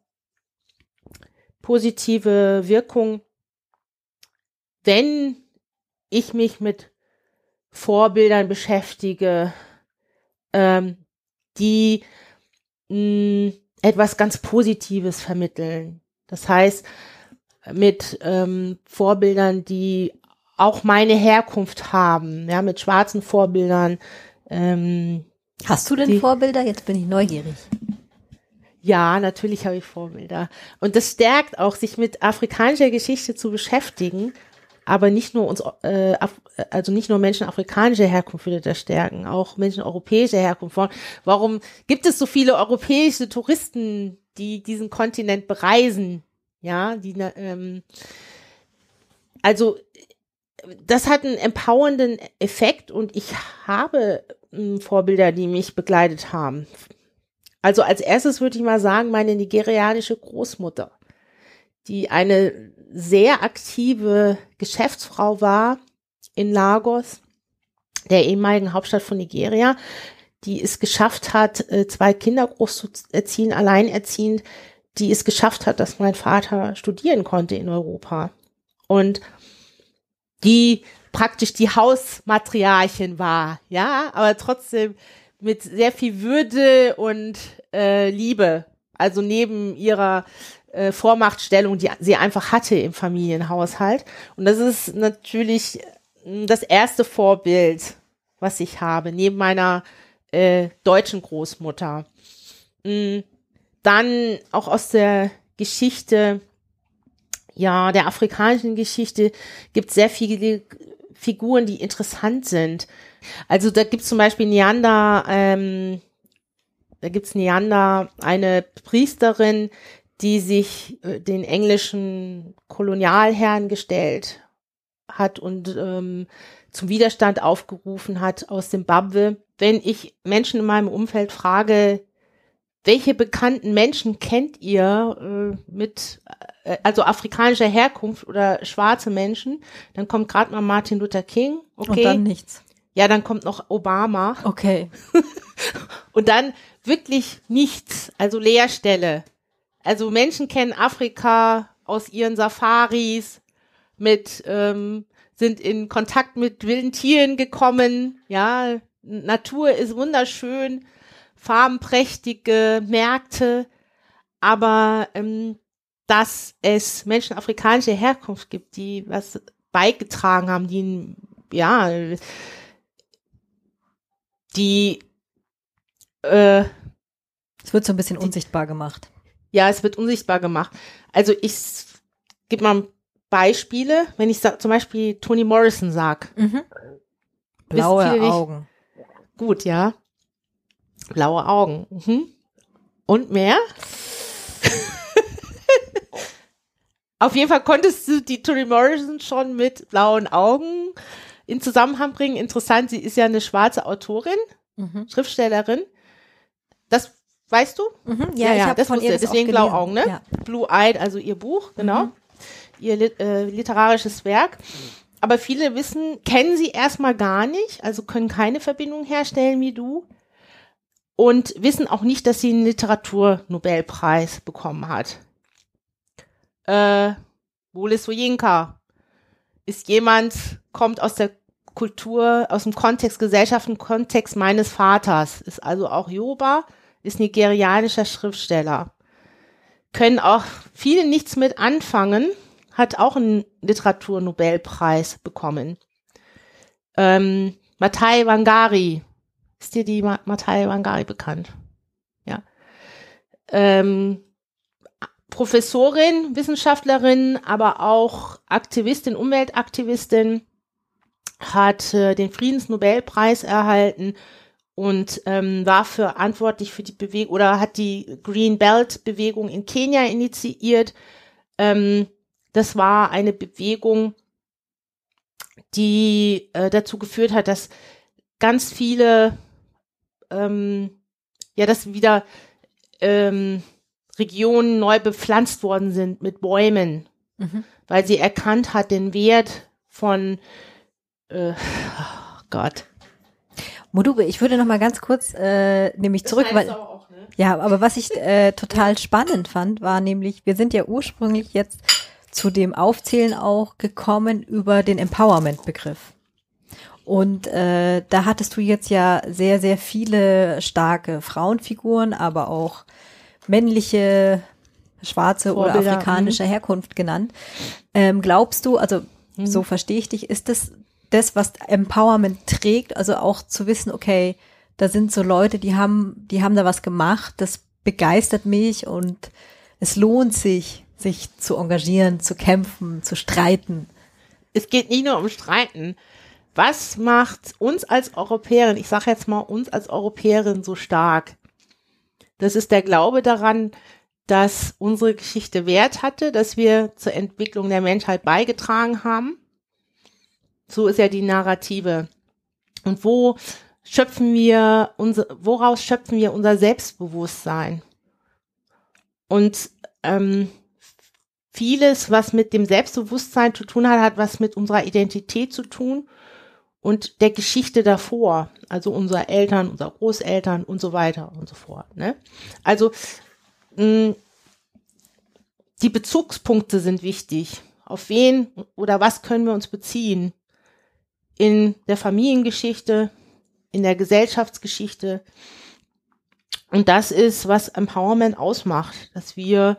positive Wirkung, wenn ich mich mit Vorbildern beschäftige, ähm, die mh, etwas ganz Positives vermitteln. Das heißt, mit ähm, Vorbildern, die auch meine Herkunft haben, ja, mit schwarzen Vorbildern, ähm, Hast du denn die, Vorbilder? Jetzt bin ich neugierig. Ja, natürlich habe ich Vorbilder. Und das stärkt auch, sich mit afrikanischer Geschichte zu beschäftigen. Aber nicht nur uns, äh, also nicht nur Menschen afrikanischer Herkunft würde das stärken, auch Menschen europäischer Herkunft. Warum gibt es so viele europäische Touristen, die diesen Kontinent bereisen? Ja, die, ähm, also das hat einen empowernden Effekt und ich habe Vorbilder, die mich begleitet haben. Also als erstes würde ich mal sagen, meine nigerianische Großmutter, die eine sehr aktive Geschäftsfrau war in Lagos, der ehemaligen Hauptstadt von Nigeria, die es geschafft hat, äh, zwei Kinder großzuerziehen, alleinerziehend, die es geschafft hat, dass mein Vater studieren konnte in Europa. Und die praktisch die Hausmatriarchin war, ja, aber trotzdem mit sehr viel Würde und äh, Liebe. Also neben ihrer äh, Vormachtstellung, die sie einfach hatte im Familienhaushalt. Und das ist natürlich hm, das erste Vorbild, was ich habe, neben meiner äh, deutschen Großmutter. Hm, dann auch aus der Geschichte, ja, der afrikanischen Geschichte gibt es sehr viele Figuren, die interessant sind. Also da gibt's zum Beispiel Neander, ähm, da gibt's Neander, eine Priesterin, die sich äh, den englischen Kolonialherren gestellt hat und ähm, zum Widerstand aufgerufen hat aus Zimbabwe. Wenn ich Menschen in meinem Umfeld frage, welche bekannten Menschen kennt ihr äh, mit, äh, also afrikanischer Herkunft oder schwarze Menschen? Dann kommt gerade mal Martin Luther King. Okay. Und dann nichts. Ja, dann kommt noch Obama. Okay. [laughs] Und dann wirklich nichts, also Leerstelle. Also Menschen kennen Afrika aus ihren Safaris mit ähm, sind in Kontakt mit wilden Tieren gekommen. Ja, Natur ist wunderschön, farbenprächtige Märkte, aber ähm, dass es Menschen afrikanischer Herkunft gibt, die was beigetragen haben, die ja, die äh, es wird so ein bisschen die, unsichtbar gemacht. Ja, es wird unsichtbar gemacht. Also ich gebe mal Beispiele, wenn ich zum Beispiel Toni Morrison sag. Mhm. Blaue Augen. Gut, ja. Blaue Augen. Mhm. Und mehr? [laughs] Auf jeden Fall konntest du die Toni Morrison schon mit blauen Augen in Zusammenhang bringen. Interessant, sie ist ja eine schwarze Autorin, mhm. Schriftstellerin. Das weißt du? Mhm, ja, ja, ich ja das von ihr deswegen blaue Augen, ne? Ja. Blue Eyed, also ihr Buch, genau. Mhm. Ihr äh, literarisches Werk. Aber viele wissen, kennen sie erstmal gar nicht, also können keine Verbindung herstellen wie du und wissen auch nicht, dass sie einen Literaturnobelpreis bekommen hat äh, Wole Soyinka ist jemand, kommt aus der Kultur, aus dem Kontext, Gesellschaften, Kontext meines Vaters, ist also auch Yoba, ist nigerianischer Schriftsteller. Können auch viele nichts mit anfangen, hat auch einen Literaturnobelpreis bekommen. Ähm, Matai Wangari, ist dir die Matai Wangari bekannt? Ja. Ähm, Professorin, Wissenschaftlerin, aber auch Aktivistin, Umweltaktivistin, hat äh, den Friedensnobelpreis erhalten und ähm, war verantwortlich für die Bewegung oder hat die Green Belt Bewegung in Kenia initiiert. Ähm, das war eine Bewegung, die äh, dazu geführt hat, dass ganz viele, ähm, ja, das wieder ähm, Regionen neu bepflanzt worden sind mit Bäumen, mhm. weil sie erkannt hat den Wert von äh, oh Gott. Modube, ich würde noch mal ganz kurz äh, nämlich das zurück, weil auch, ne? ja, aber was ich äh, total spannend fand, war nämlich, wir sind ja ursprünglich jetzt zu dem Aufzählen auch gekommen über den Empowerment-Begriff. Und äh, da hattest du jetzt ja sehr, sehr viele starke Frauenfiguren, aber auch männliche, schwarze Vorbilder. oder afrikanischer mhm. Herkunft genannt. Ähm, glaubst du, also mhm. so verstehe ich dich, ist das das, was Empowerment trägt, also auch zu wissen, okay, da sind so Leute, die haben, die haben da was gemacht, das begeistert mich und es lohnt sich, sich zu engagieren, zu kämpfen, zu streiten. Es geht nicht nur um Streiten. Was macht uns als Europäerin, ich sage jetzt mal uns als Europäerin so stark? Das ist der Glaube daran, dass unsere Geschichte Wert hatte, dass wir zur Entwicklung der Menschheit beigetragen haben. So ist ja die Narrative. Und wo schöpfen wir unser, woraus schöpfen wir unser Selbstbewusstsein? Und ähm, vieles, was mit dem Selbstbewusstsein zu tun hat, hat was mit unserer Identität zu tun und der Geschichte davor, also unserer Eltern, unserer Großeltern und so weiter und so fort. Ne? Also mh, die Bezugspunkte sind wichtig. Auf wen oder was können wir uns beziehen? In der Familiengeschichte, in der Gesellschaftsgeschichte. Und das ist, was Empowerment ausmacht, dass wir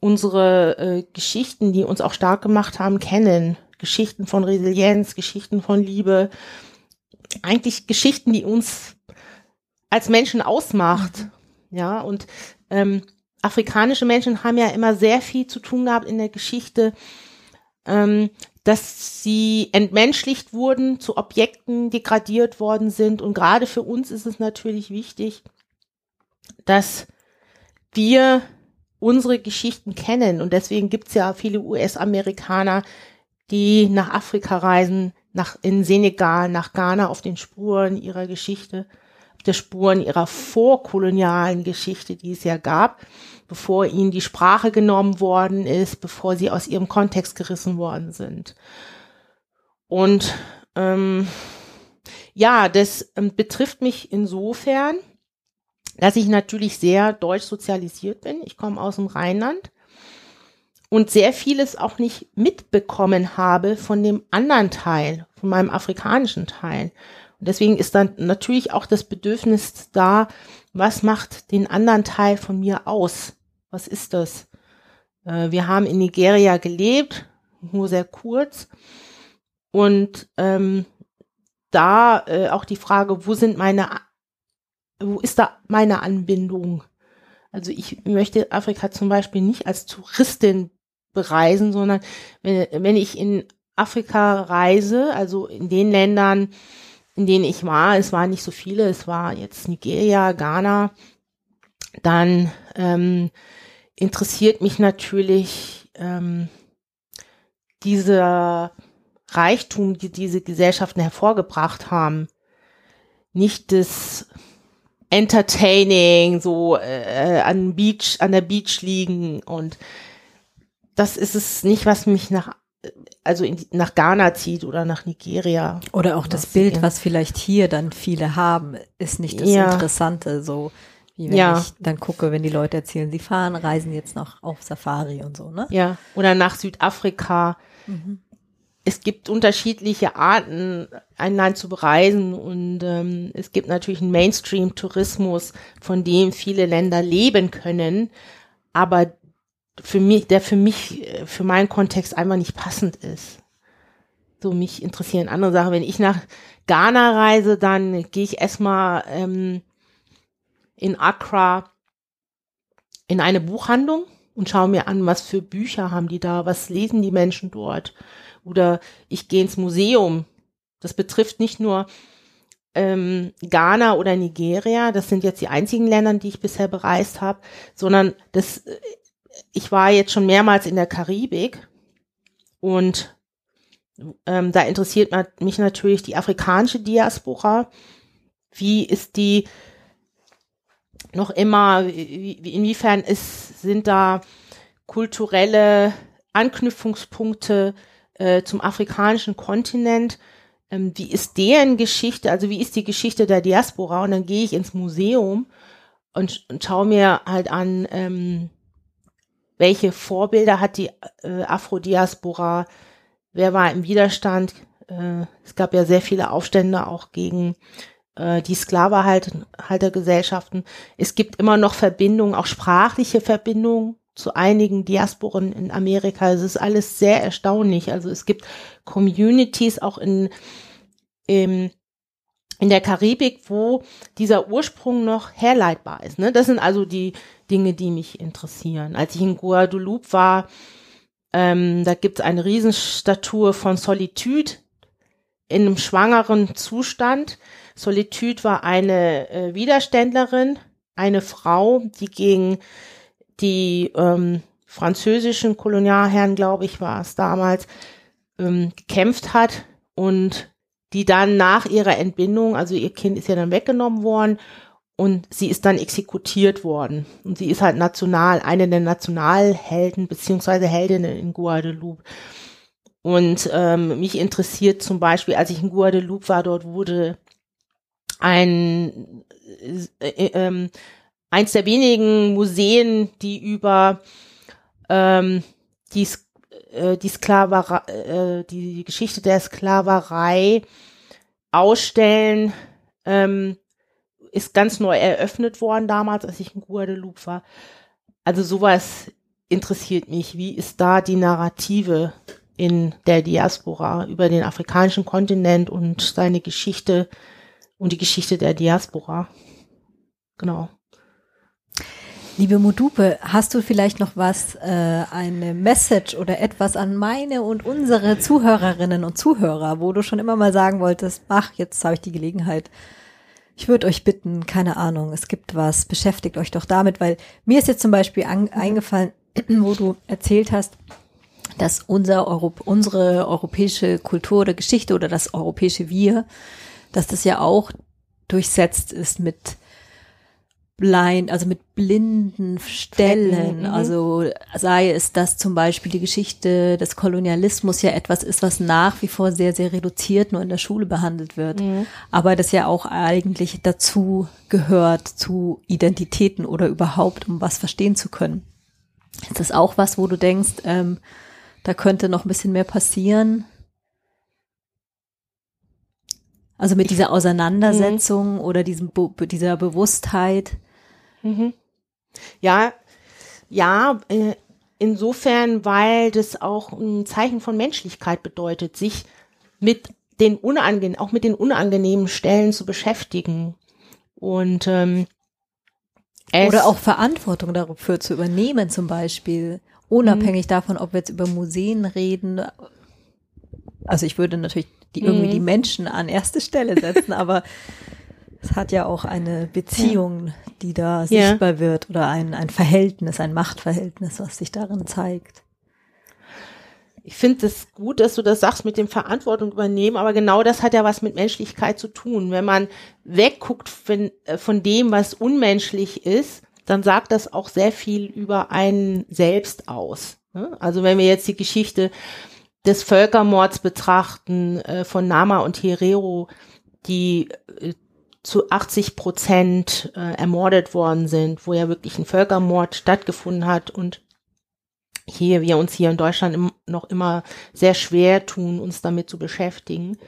unsere äh, Geschichten, die uns auch stark gemacht haben, kennen, Geschichten von Resilienz, Geschichten von Liebe, eigentlich Geschichten, die uns als Menschen ausmacht. Mhm. Ja, und ähm, afrikanische Menschen haben ja immer sehr viel zu tun gehabt in der Geschichte, ähm, dass sie entmenschlicht wurden, zu Objekten degradiert worden sind. Und gerade für uns ist es natürlich wichtig, dass wir unsere Geschichten kennen. Und deswegen gibt es ja viele US-Amerikaner, die nach Afrika reisen, nach, in Senegal, nach Ghana auf den Spuren ihrer Geschichte, auf der Spuren ihrer vorkolonialen Geschichte, die es ja gab, bevor ihnen die Sprache genommen worden ist, bevor sie aus ihrem Kontext gerissen worden sind. Und ähm, ja, das ähm, betrifft mich insofern, dass ich natürlich sehr deutsch sozialisiert bin. Ich komme aus dem Rheinland und sehr vieles auch nicht mitbekommen habe von dem anderen Teil, von meinem afrikanischen Teil. Und deswegen ist dann natürlich auch das Bedürfnis da, was macht den anderen Teil von mir aus? Was ist das? Äh, wir haben in Nigeria gelebt, nur sehr kurz. Und ähm, da äh, auch die Frage, wo sind meine, wo ist da meine Anbindung? Also ich möchte Afrika zum Beispiel nicht als Touristin bereisen, sondern wenn, wenn ich in Afrika reise, also in den Ländern, in denen ich war, es waren nicht so viele, es war jetzt Nigeria, Ghana, dann ähm, interessiert mich natürlich ähm, dieser Reichtum, die diese Gesellschaften hervorgebracht haben. Nicht das Entertaining, so äh, an Beach, an der Beach liegen und das ist es nicht, was mich nach also in, nach Ghana zieht oder nach Nigeria. Oder auch das Bild, sehen. was vielleicht hier dann viele haben, ist nicht das ja. Interessante, so wie wenn ja. ich dann gucke, wenn die Leute erzählen, sie fahren, reisen jetzt noch auf Safari und so, ne? Ja. Oder nach Südafrika. Mhm. Es gibt unterschiedliche Arten, ein Land zu bereisen und ähm, es gibt natürlich einen Mainstream-Tourismus, von dem viele Länder leben können, aber für mich, der für mich, äh, für meinen Kontext einfach nicht passend ist. So, mich interessieren andere Sachen. Wenn ich nach Ghana reise, dann gehe ich erstmal ähm, in Accra in eine Buchhandlung und schaue mir an, was für Bücher haben die da, was lesen die Menschen dort. Oder ich gehe ins Museum. Das betrifft nicht nur ähm, Ghana oder Nigeria, das sind jetzt die einzigen Länder, die ich bisher bereist habe, sondern das äh, ich war jetzt schon mehrmals in der Karibik und ähm, da interessiert mich natürlich die afrikanische Diaspora. Wie ist die noch immer, wie, inwiefern ist, sind da kulturelle Anknüpfungspunkte äh, zum afrikanischen Kontinent? Ähm, wie ist deren Geschichte, also wie ist die Geschichte der Diaspora? Und dann gehe ich ins Museum und, und schaue mir halt an, ähm, welche Vorbilder hat die äh, Afrodiaspora, wer war im Widerstand. Äh, es gab ja sehr viele Aufstände auch gegen äh, die Sklaverhaltergesellschaften. Es gibt immer noch Verbindungen, auch sprachliche Verbindungen zu einigen Diasporen in Amerika. Es ist alles sehr erstaunlich. Also es gibt Communities auch in, im in der Karibik, wo dieser Ursprung noch herleitbar ist. Ne? Das sind also die Dinge, die mich interessieren. Als ich in Guadeloupe war, ähm, da gibt es eine Riesenstatue von Solitude in einem schwangeren Zustand. Solitude war eine äh, Widerständlerin, eine Frau, die gegen die ähm, französischen Kolonialherren, glaube ich, war es damals, ähm, gekämpft hat und die dann nach ihrer Entbindung, also ihr Kind ist ja dann weggenommen worden und sie ist dann exekutiert worden. Und sie ist halt national, eine der Nationalhelden beziehungsweise Heldinnen in Guadeloupe. Und ähm, mich interessiert zum Beispiel, als ich in Guadeloupe war, dort wurde ein äh, äh, ähm, eins der wenigen Museen, die über ähm, die äh, die Sklaverei, äh, die Geschichte der Sklaverei ausstellen, ähm, ist ganz neu eröffnet worden damals, als ich in Guadeloupe war. Also sowas interessiert mich. Wie ist da die Narrative in der Diaspora über den afrikanischen Kontinent und seine Geschichte und die Geschichte der Diaspora? Genau. Liebe Modupe, hast du vielleicht noch was, äh, eine Message oder etwas an meine und unsere Zuhörerinnen und Zuhörer, wo du schon immer mal sagen wolltest, ach, jetzt habe ich die Gelegenheit. Ich würde euch bitten, keine Ahnung, es gibt was, beschäftigt euch doch damit, weil mir ist jetzt zum Beispiel an, eingefallen, [clears throat] wo du erzählt hast, dass unser Europ unsere europäische Kultur oder Geschichte oder das europäische Wir, dass das ja auch durchsetzt ist mit blind, also mit blinden Stellen. Mhm. Also sei es, dass zum Beispiel die Geschichte des Kolonialismus ja etwas ist, was nach wie vor sehr, sehr reduziert nur in der Schule behandelt wird. Mhm. Aber das ja auch eigentlich dazu gehört, zu Identitäten oder überhaupt, um was verstehen zu können. Ist das auch was, wo du denkst, ähm, da könnte noch ein bisschen mehr passieren? Also mit dieser Auseinandersetzung mhm. oder diesem dieser Bewusstheit? Mhm. Ja, ja, äh, insofern, weil das auch ein Zeichen von Menschlichkeit bedeutet, sich mit den unangenehmen, auch mit den unangenehmen Stellen zu beschäftigen. Und ähm, oder auch Verantwortung dafür zu übernehmen, zum Beispiel, unabhängig mhm. davon, ob wir jetzt über Museen reden. Also ich würde natürlich die irgendwie die mhm. Menschen an erste Stelle setzen, [laughs] aber es hat ja auch eine Beziehung, die da sichtbar ja. wird oder ein, ein Verhältnis, ein Machtverhältnis, was sich darin zeigt. Ich finde es gut, dass du das sagst mit dem Verantwortung übernehmen, aber genau das hat ja was mit Menschlichkeit zu tun. Wenn man wegguckt von, äh, von dem, was unmenschlich ist, dann sagt das auch sehr viel über einen selbst aus. Ne? Also wenn wir jetzt die Geschichte des Völkermords betrachten äh, von Nama und Herero, die äh, zu 80 Prozent äh, ermordet worden sind, wo ja wirklich ein Völkermord stattgefunden hat und hier wir uns hier in Deutschland im, noch immer sehr schwer tun, uns damit zu beschäftigen,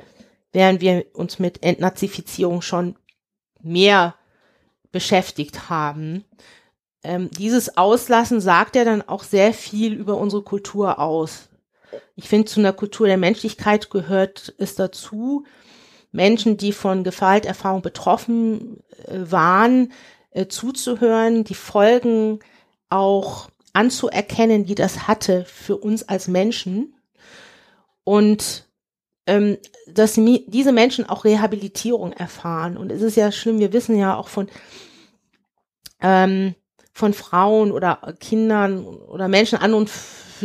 während wir uns mit Entnazifizierung schon mehr beschäftigt haben. Ähm, dieses Auslassen sagt ja dann auch sehr viel über unsere Kultur aus. Ich finde, zu einer Kultur der Menschlichkeit gehört es dazu, Menschen, die von Gewalterfahrung betroffen äh, waren, äh, zuzuhören, die Folgen auch anzuerkennen, die das hatte für uns als Menschen und ähm, dass diese Menschen auch Rehabilitierung erfahren. Und es ist ja schlimm, wir wissen ja auch von ähm, von Frauen oder Kindern oder Menschen an und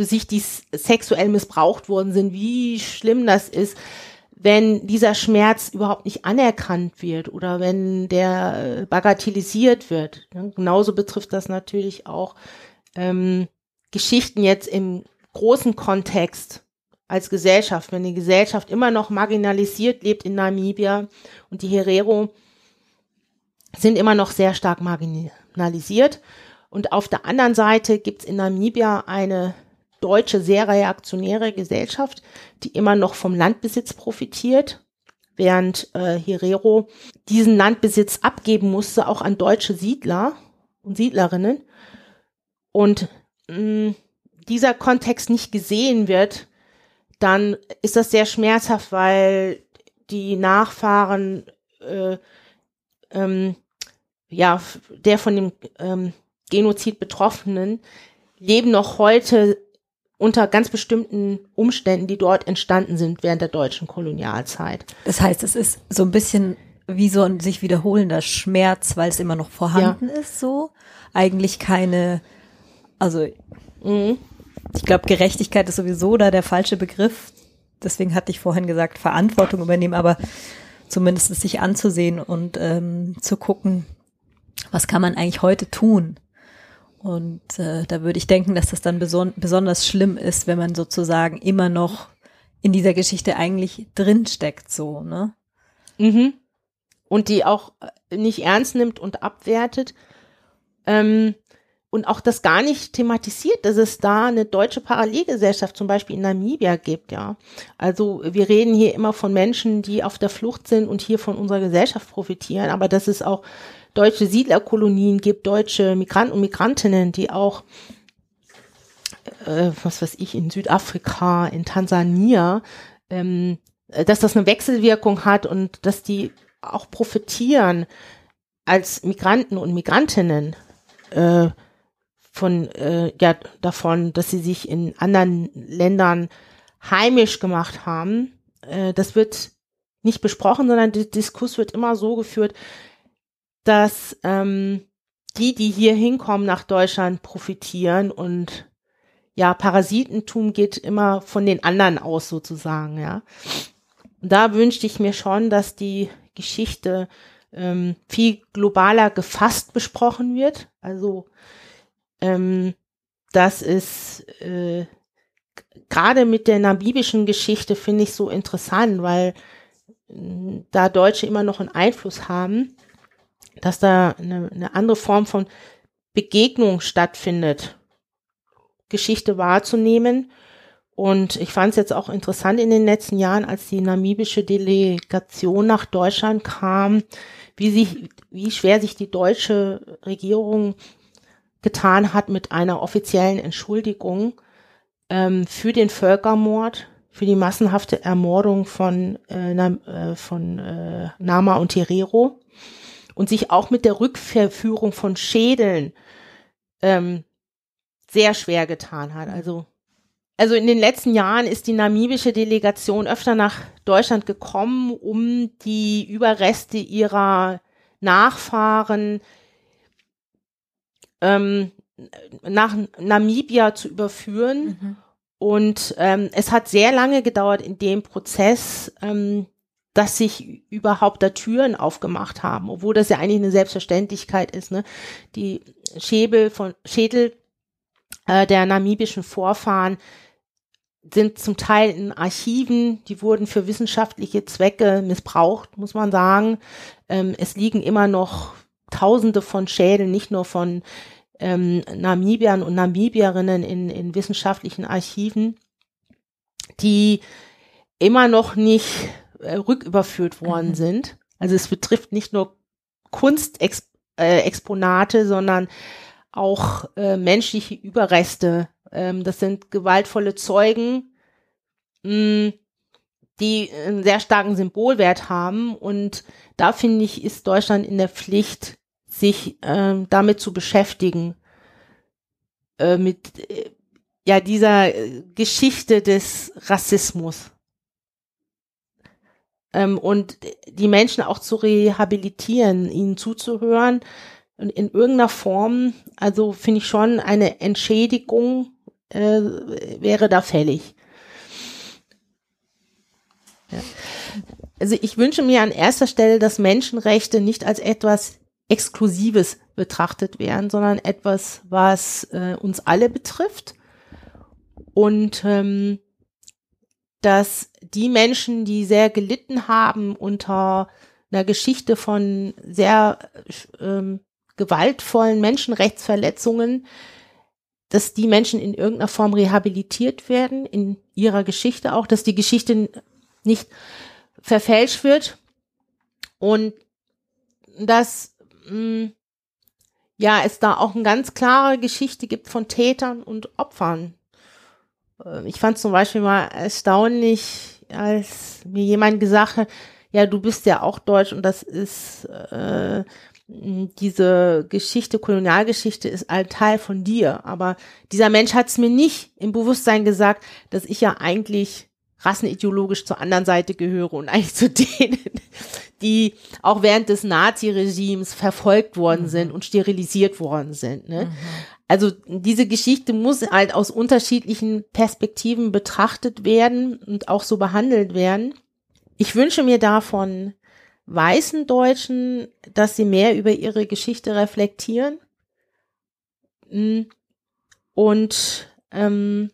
für sich, die sexuell missbraucht worden sind, wie schlimm das ist, wenn dieser Schmerz überhaupt nicht anerkannt wird oder wenn der bagatellisiert wird. Genauso betrifft das natürlich auch ähm, Geschichten jetzt im großen Kontext als Gesellschaft, wenn die Gesellschaft immer noch marginalisiert lebt in Namibia und die Herero sind immer noch sehr stark marginalisiert. Und auf der anderen Seite gibt es in Namibia eine deutsche sehr reaktionäre Gesellschaft, die immer noch vom Landbesitz profitiert, während äh, Herero diesen Landbesitz abgeben musste, auch an deutsche Siedler und Siedlerinnen. Und mh, mm, dieser Kontext nicht gesehen wird, dann ist das sehr schmerzhaft, weil die Nachfahren äh, ähm, ja der von dem ähm, Genozid Betroffenen leben noch heute unter ganz bestimmten Umständen, die dort entstanden sind während der deutschen Kolonialzeit. Das heißt, es ist so ein bisschen wie so ein sich wiederholender Schmerz, weil es immer noch vorhanden ja. ist, so. Eigentlich keine, also, mhm. ich glaube, Gerechtigkeit ist sowieso da der falsche Begriff. Deswegen hatte ich vorhin gesagt, Verantwortung übernehmen, aber zumindest sich anzusehen und ähm, zu gucken, was kann man eigentlich heute tun? Und äh, da würde ich denken, dass das dann beson besonders schlimm ist, wenn man sozusagen immer noch in dieser Geschichte eigentlich drinsteckt, so, ne? Mhm. Und die auch äh, nicht ernst nimmt und abwertet. Ähm, und auch das gar nicht thematisiert, dass es da eine deutsche Parallelgesellschaft zum Beispiel in Namibia gibt, ja. Also wir reden hier immer von Menschen, die auf der Flucht sind und hier von unserer Gesellschaft profitieren, aber dass es auch deutsche Siedlerkolonien gibt, deutsche Migranten und Migrantinnen, die auch, äh, was weiß ich, in Südafrika, in Tansania, ähm, äh, dass das eine Wechselwirkung hat und dass die auch profitieren als Migranten und Migrantinnen äh, von äh, ja davon, dass sie sich in anderen Ländern heimisch gemacht haben. Äh, das wird nicht besprochen, sondern der Diskurs wird immer so geführt, dass ähm, die, die hier hinkommen nach Deutschland, profitieren und ja, Parasitentum geht immer von den anderen aus sozusagen, ja. Da wünschte ich mir schon, dass die Geschichte ähm, viel globaler gefasst besprochen wird. Also ähm, das ist äh, gerade mit der namibischen Geschichte finde ich so interessant, weil äh, da Deutsche immer noch einen Einfluss haben dass da eine, eine andere Form von Begegnung stattfindet. Geschichte wahrzunehmen. Und ich fand es jetzt auch interessant in den letzten Jahren, als die namibische Delegation nach Deutschland kam, wie sich, wie schwer sich die deutsche Regierung getan hat mit einer offiziellen Entschuldigung ähm, für den Völkermord, für die massenhafte Ermordung von, äh, äh, von äh, Nama und Terero und sich auch mit der Rückverführung von Schädeln ähm, sehr schwer getan hat. Also, also in den letzten Jahren ist die namibische Delegation öfter nach Deutschland gekommen, um die Überreste ihrer Nachfahren ähm, nach Namibia zu überführen. Mhm. Und ähm, es hat sehr lange gedauert in dem Prozess, ähm, dass sich überhaupt da Türen aufgemacht haben, obwohl das ja eigentlich eine Selbstverständlichkeit ist. Ne? Die Schädel von Schädel äh, der namibischen Vorfahren sind zum Teil in Archiven, die wurden für wissenschaftliche Zwecke missbraucht, muss man sagen. Ähm, es liegen immer noch Tausende von Schädeln, nicht nur von ähm, Namibiern und Namibierinnen in, in wissenschaftlichen Archiven, die immer noch nicht äh, rücküberführt worden mhm. sind. Also es betrifft nicht nur Kunstexponate, äh, sondern auch äh, menschliche Überreste. Ähm, das sind gewaltvolle Zeugen, mh, mm, die einen sehr starken Symbolwert haben. Und da finde ich, ist Deutschland in der Pflicht, sich ähm, damit zu beschäftigen, äh, mit äh, ja dieser äh, Geschichte des Rassismus ähm, und die Menschen auch zu rehabilitieren, ihnen zuzuhören und in irgendeiner Form, also finde ich schon eine Entschädigung äh, wäre da fällig. Ja. Also ich wünsche mir an erster Stelle, dass Menschenrechte nicht als etwas Exklusives betrachtet werden, sondern etwas, was äh, uns alle betrifft. Und ähm, dass die Menschen, die sehr gelitten haben unter einer Geschichte von sehr ähm, gewaltvollen Menschenrechtsverletzungen, dass die Menschen in irgendeiner Form rehabilitiert werden, in ihrer Geschichte auch, dass die Geschichte nicht verfälscht wird und dass mh, mm, ja es da auch eine ganz klare Geschichte gibt von Tätern und Opfern. Äh, ich fand zum Beispiel mal erstaunlich, als mir jemand gesagt hat, ja, du bist ja auch deutsch und das ist äh, diese Geschichte, Kolonialgeschichte ist ein Teil von dir. Aber dieser Mensch hat es mir nicht im Bewusstsein gesagt, dass ich ja eigentlich rassenideologisch zur anderen Seite gehöre und eigentlich zu [laughs] denen, die auch während des Nazi-Regimes verfolgt worden mhm. sind und sterilisiert worden sind. Ne? Mhm. Also diese Geschichte muss halt aus unterschiedlichen Perspektiven betrachtet werden und auch so behandelt werden. Ich wünsche mir davon weißen Deutschen, dass sie mehr über ihre Geschichte reflektieren mm. und ähm,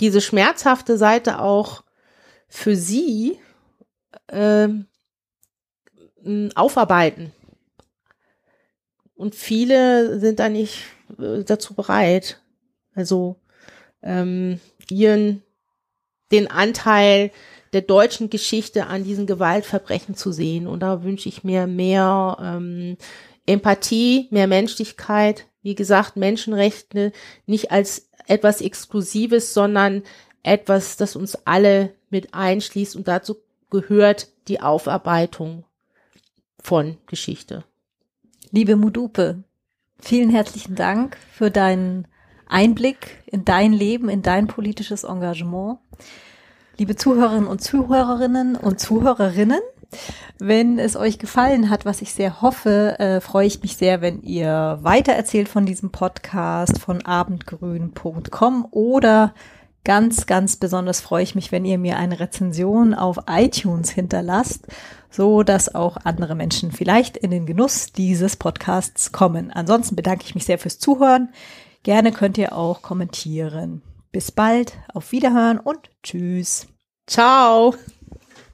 diese schmerzhafte Seite auch für sie äh, aufarbeiten. Und viele sind da nicht dazu bereit. Also ähm, ihren den Anteil der deutschen Geschichte an diesen Gewaltverbrechen zu sehen. Und da wünsche ich mir mehr ähm, Empathie, mehr Menschlichkeit. Wie gesagt, Menschenrechte nicht als etwas Exklusives, sondern etwas, das uns alle mit einschließt. Und dazu gehört die Aufarbeitung von Geschichte. Liebe Mudupe, vielen herzlichen Dank für deinen Einblick in dein Leben, in dein politisches Engagement. Liebe Zuhörerinnen und Zuhörerinnen und Zuhörerinnen, wenn es euch gefallen hat, was ich sehr hoffe, äh, freue ich mich sehr, wenn ihr weitererzählt von diesem Podcast von abendgrün.com oder ganz, ganz besonders freue ich mich, wenn ihr mir eine Rezension auf iTunes hinterlasst, so dass auch andere Menschen vielleicht in den Genuss dieses Podcasts kommen. Ansonsten bedanke ich mich sehr fürs Zuhören. Gerne könnt ihr auch kommentieren. Bis bald, auf Wiederhören und tschüss. Ciao.